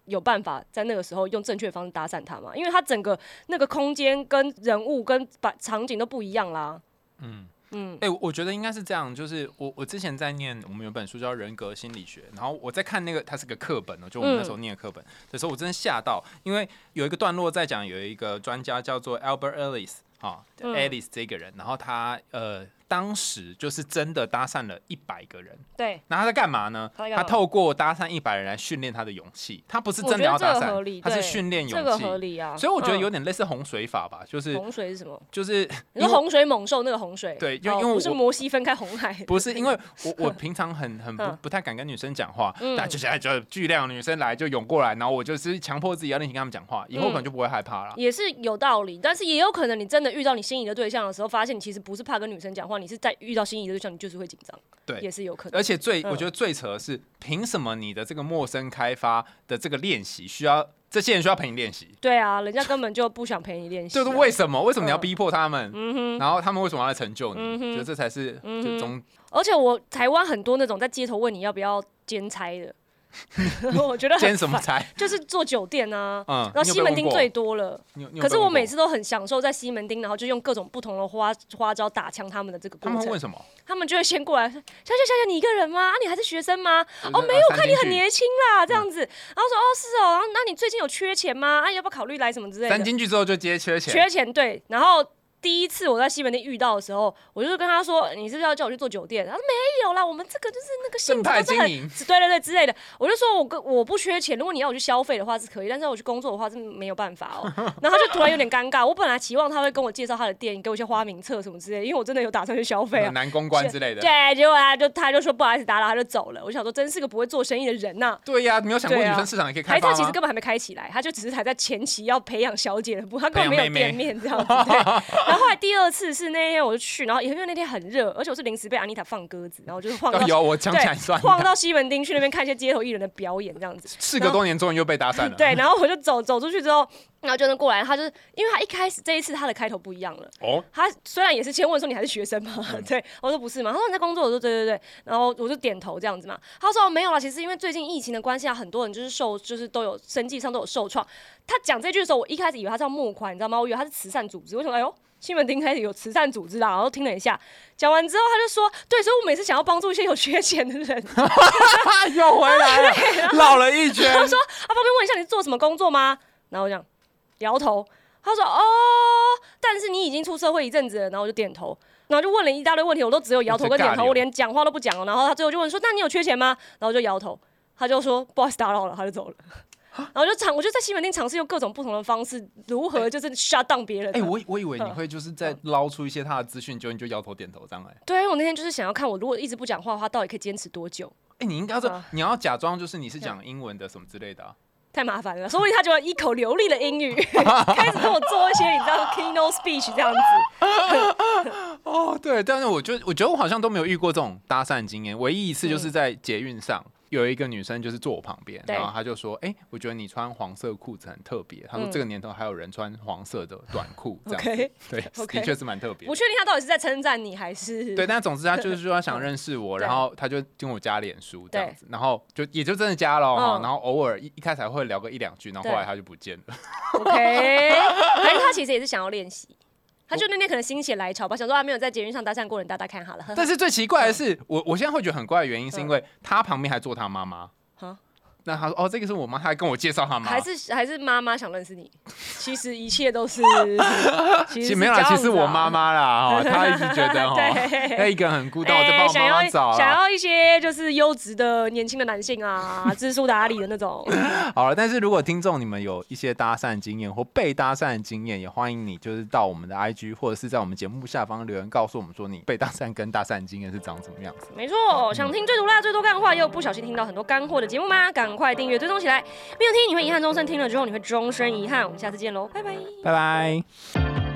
有办法在那个时候用正确的方式搭讪他吗？因为他整个那个空间跟人物跟把场景都不一样啦。嗯嗯哎、我觉得应该是这样，就是我我之前在念，我们有本书叫《人格心理学》，然后我在看那个，它是个课本哦，就我们那时候念的课本的时候，我真的吓到，因为有一个段落在讲有一个专家叫做 Albert Ellis 啊、嗯 a l i c e 这个人，然后他呃当时就是真的搭讪了一百个人，对，那他在干嘛呢？他透过搭讪一百人来训练他的勇气，他不是真的要搭讪，他是训练勇气这个气。合理啊。所以我觉得嗯有点类似洪水法吧，就是洪水是什么？就是你说洪水猛兽那个洪水？对因为哦因为我不是摩西分开红海，不是因为我 我平常很很不嗯不太敢跟女生讲话，嗯但就现在就巨量女生来就涌过来，然后我就是强迫自己要练习跟他们讲话，以后可能就不会害怕了。也是有道理，但是也有可能你真的遇到你心仪的对象的时候，发现你其实不是怕跟女生讲话，你是在遇到心仪的对象，你就是会紧张，对也是有可能。而且最嗯我觉得最扯的是，凭什么你的这个陌生开发的这个练习需要这些人需要陪你练习？对啊，人家根本就不想陪你练习啊、就是为什么？为什么你要嗯逼迫他们？然后他们为什么要来成就你？觉得这才是就中而且我台湾很多那种在街头问你要不要兼差的，我觉得很兼什么烦？差？就是做酒店啊。嗯，然后西门町最多，了，你有你有可是被问过我每次都很享受在西门町，然后就用各种不同的花花招打枪他们的这个过程。他们会问什么？他们就会先过来，小姐小姐，你一个人吗？啊，你还是学生吗？哦，没有，看你很年轻啦，这样子。然后说哦是哦，然后那你最近有缺钱吗？啊，要不要考虑来什么之类的？三金句之后就接缺钱，缺钱对，然后。第一次我在西门町遇到的时候，我就是跟他说：“你是不是要叫我去做酒店？”他说：“没有啦，我们这个就是那个性正派质都是很经营。对对对之类的。”我就说我跟我不缺钱，如果你要我去消费的话是可以，但是要我去工作的话是没有办法哦。然后他就突然有点尴尬。我本来期望他会跟我介绍他的店，给我一些花名册什么之类的，因为我真的有打算去消费啊很。难公关之类的。对，结果他就他就说不好意思打扰，他就走了。我想说，真是个不会做生意的人呐、对呀，没有想过女生市场也可以开？他其实根本还没开起来，他就只是还在前期要培养小姐的部分，他根本没有店面这样子。对，然后后来第二次是那天我就去，然后因为那天很热，而且我是临时被安妮塔放鸽子，然后就是晃到哦有，我讲起来对算晃到西门町去那边看一些街头艺人的表演这样子。事隔多年，终于又被搭讪了。对，然后我就走走出去之后，然后就能过来，他就是因为他一开始这一次他的开头不一样了。哦，他虽然也是先问说你还是学生吗？嗯 对，我说不是嘛。他说你在工作，我说对对对，然后我就点头这样子嘛。他说、哦、没有啦，其实因为最近疫情的关系啊，很多人就是受就是都有生计上都有受创。他讲这句的时候，我一开始以为他是要募款，你知道吗？我以为他是慈善组织，我想哎呦。西门町开始有慈善组织啦，然后听了一下，讲完之后他就说，对，所以我每次想要帮助一些有缺钱的人，又回来了，绕了一圈。他说啊，方便问一下你是做什么工作吗？然后我讲摇头，他说哦，但是你已经出社会一阵子了，然后我就点头，然后就问了一大堆问题，我都只有摇头跟点头，我连讲话都不讲了。然后他最后就问说，那你有缺钱吗？然后我就摇头，他就说不好意思打扰了，他就走了。然后就尝，我就在西门町尝试用各种不同的方式，如何就是 shut down 别人。哎，我我以为你会就是在捞出一些他的资讯，结果你就摇头点头这样哎。对我那天就是想要看，我如果一直不讲话的话，到底可以坚持多久？哎，你应该要这啊，你要假装就是你是讲英文的什么之类的啊。太麻烦了，说不定他就要一口流利的英语，开始跟我做一些你知道 keynote speech 这样子。哦，对，但是我就我觉得我好像都没有遇过这种搭讪经验，唯一一次就是在捷运上。有一个女生就是坐我旁边，然后她就说：“哎、我觉得你穿黄色裤子很特别。”她说：“嗯。这个年头还有人穿黄色的短裤，这样子。对的确是蛮特别不。确定她到底是在称赞你还是？对，但总之她就是说她想认识我，然后她就跟我加脸书这样子，然后就也就真的加了哈，嗯。然后偶尔一一开始还会聊个一两句，然后后来她就不见了。OK，反正她其实也是想要练习，他就那天可能心血来潮吧，想说他没有在捷运上搭讪过人，搭搭看好了。但是最奇怪的是，我我现在会觉得很怪的原因，是因为他旁边还坐他妈妈哈。那他说：“哦，这个是我妈。”他还跟我介绍他妈。还是还是妈妈想认识你，其实一切都是，其实没有啦，其实我妈妈妈啦，哈，她一直觉得哈，对她一个人很孤单，我在帮我妈妈找。想要一些就是优质的年轻的男性啊，知书达理的那种。好了，但是如果听众你们有一些搭讪经验或被搭讪的经验，也欢迎你就是到我们的 IG 或者是在我们节目下方留言，告诉我们说你被搭讪跟搭讪经验是长什么样子。没错，想听最毒辣、最多干话，又不小心听到很多干货的节目吗？赶快订阅追踪起来，没有听你会遗憾终身，听了之后你会终身遗憾。我们下次见喽，拜拜。拜拜。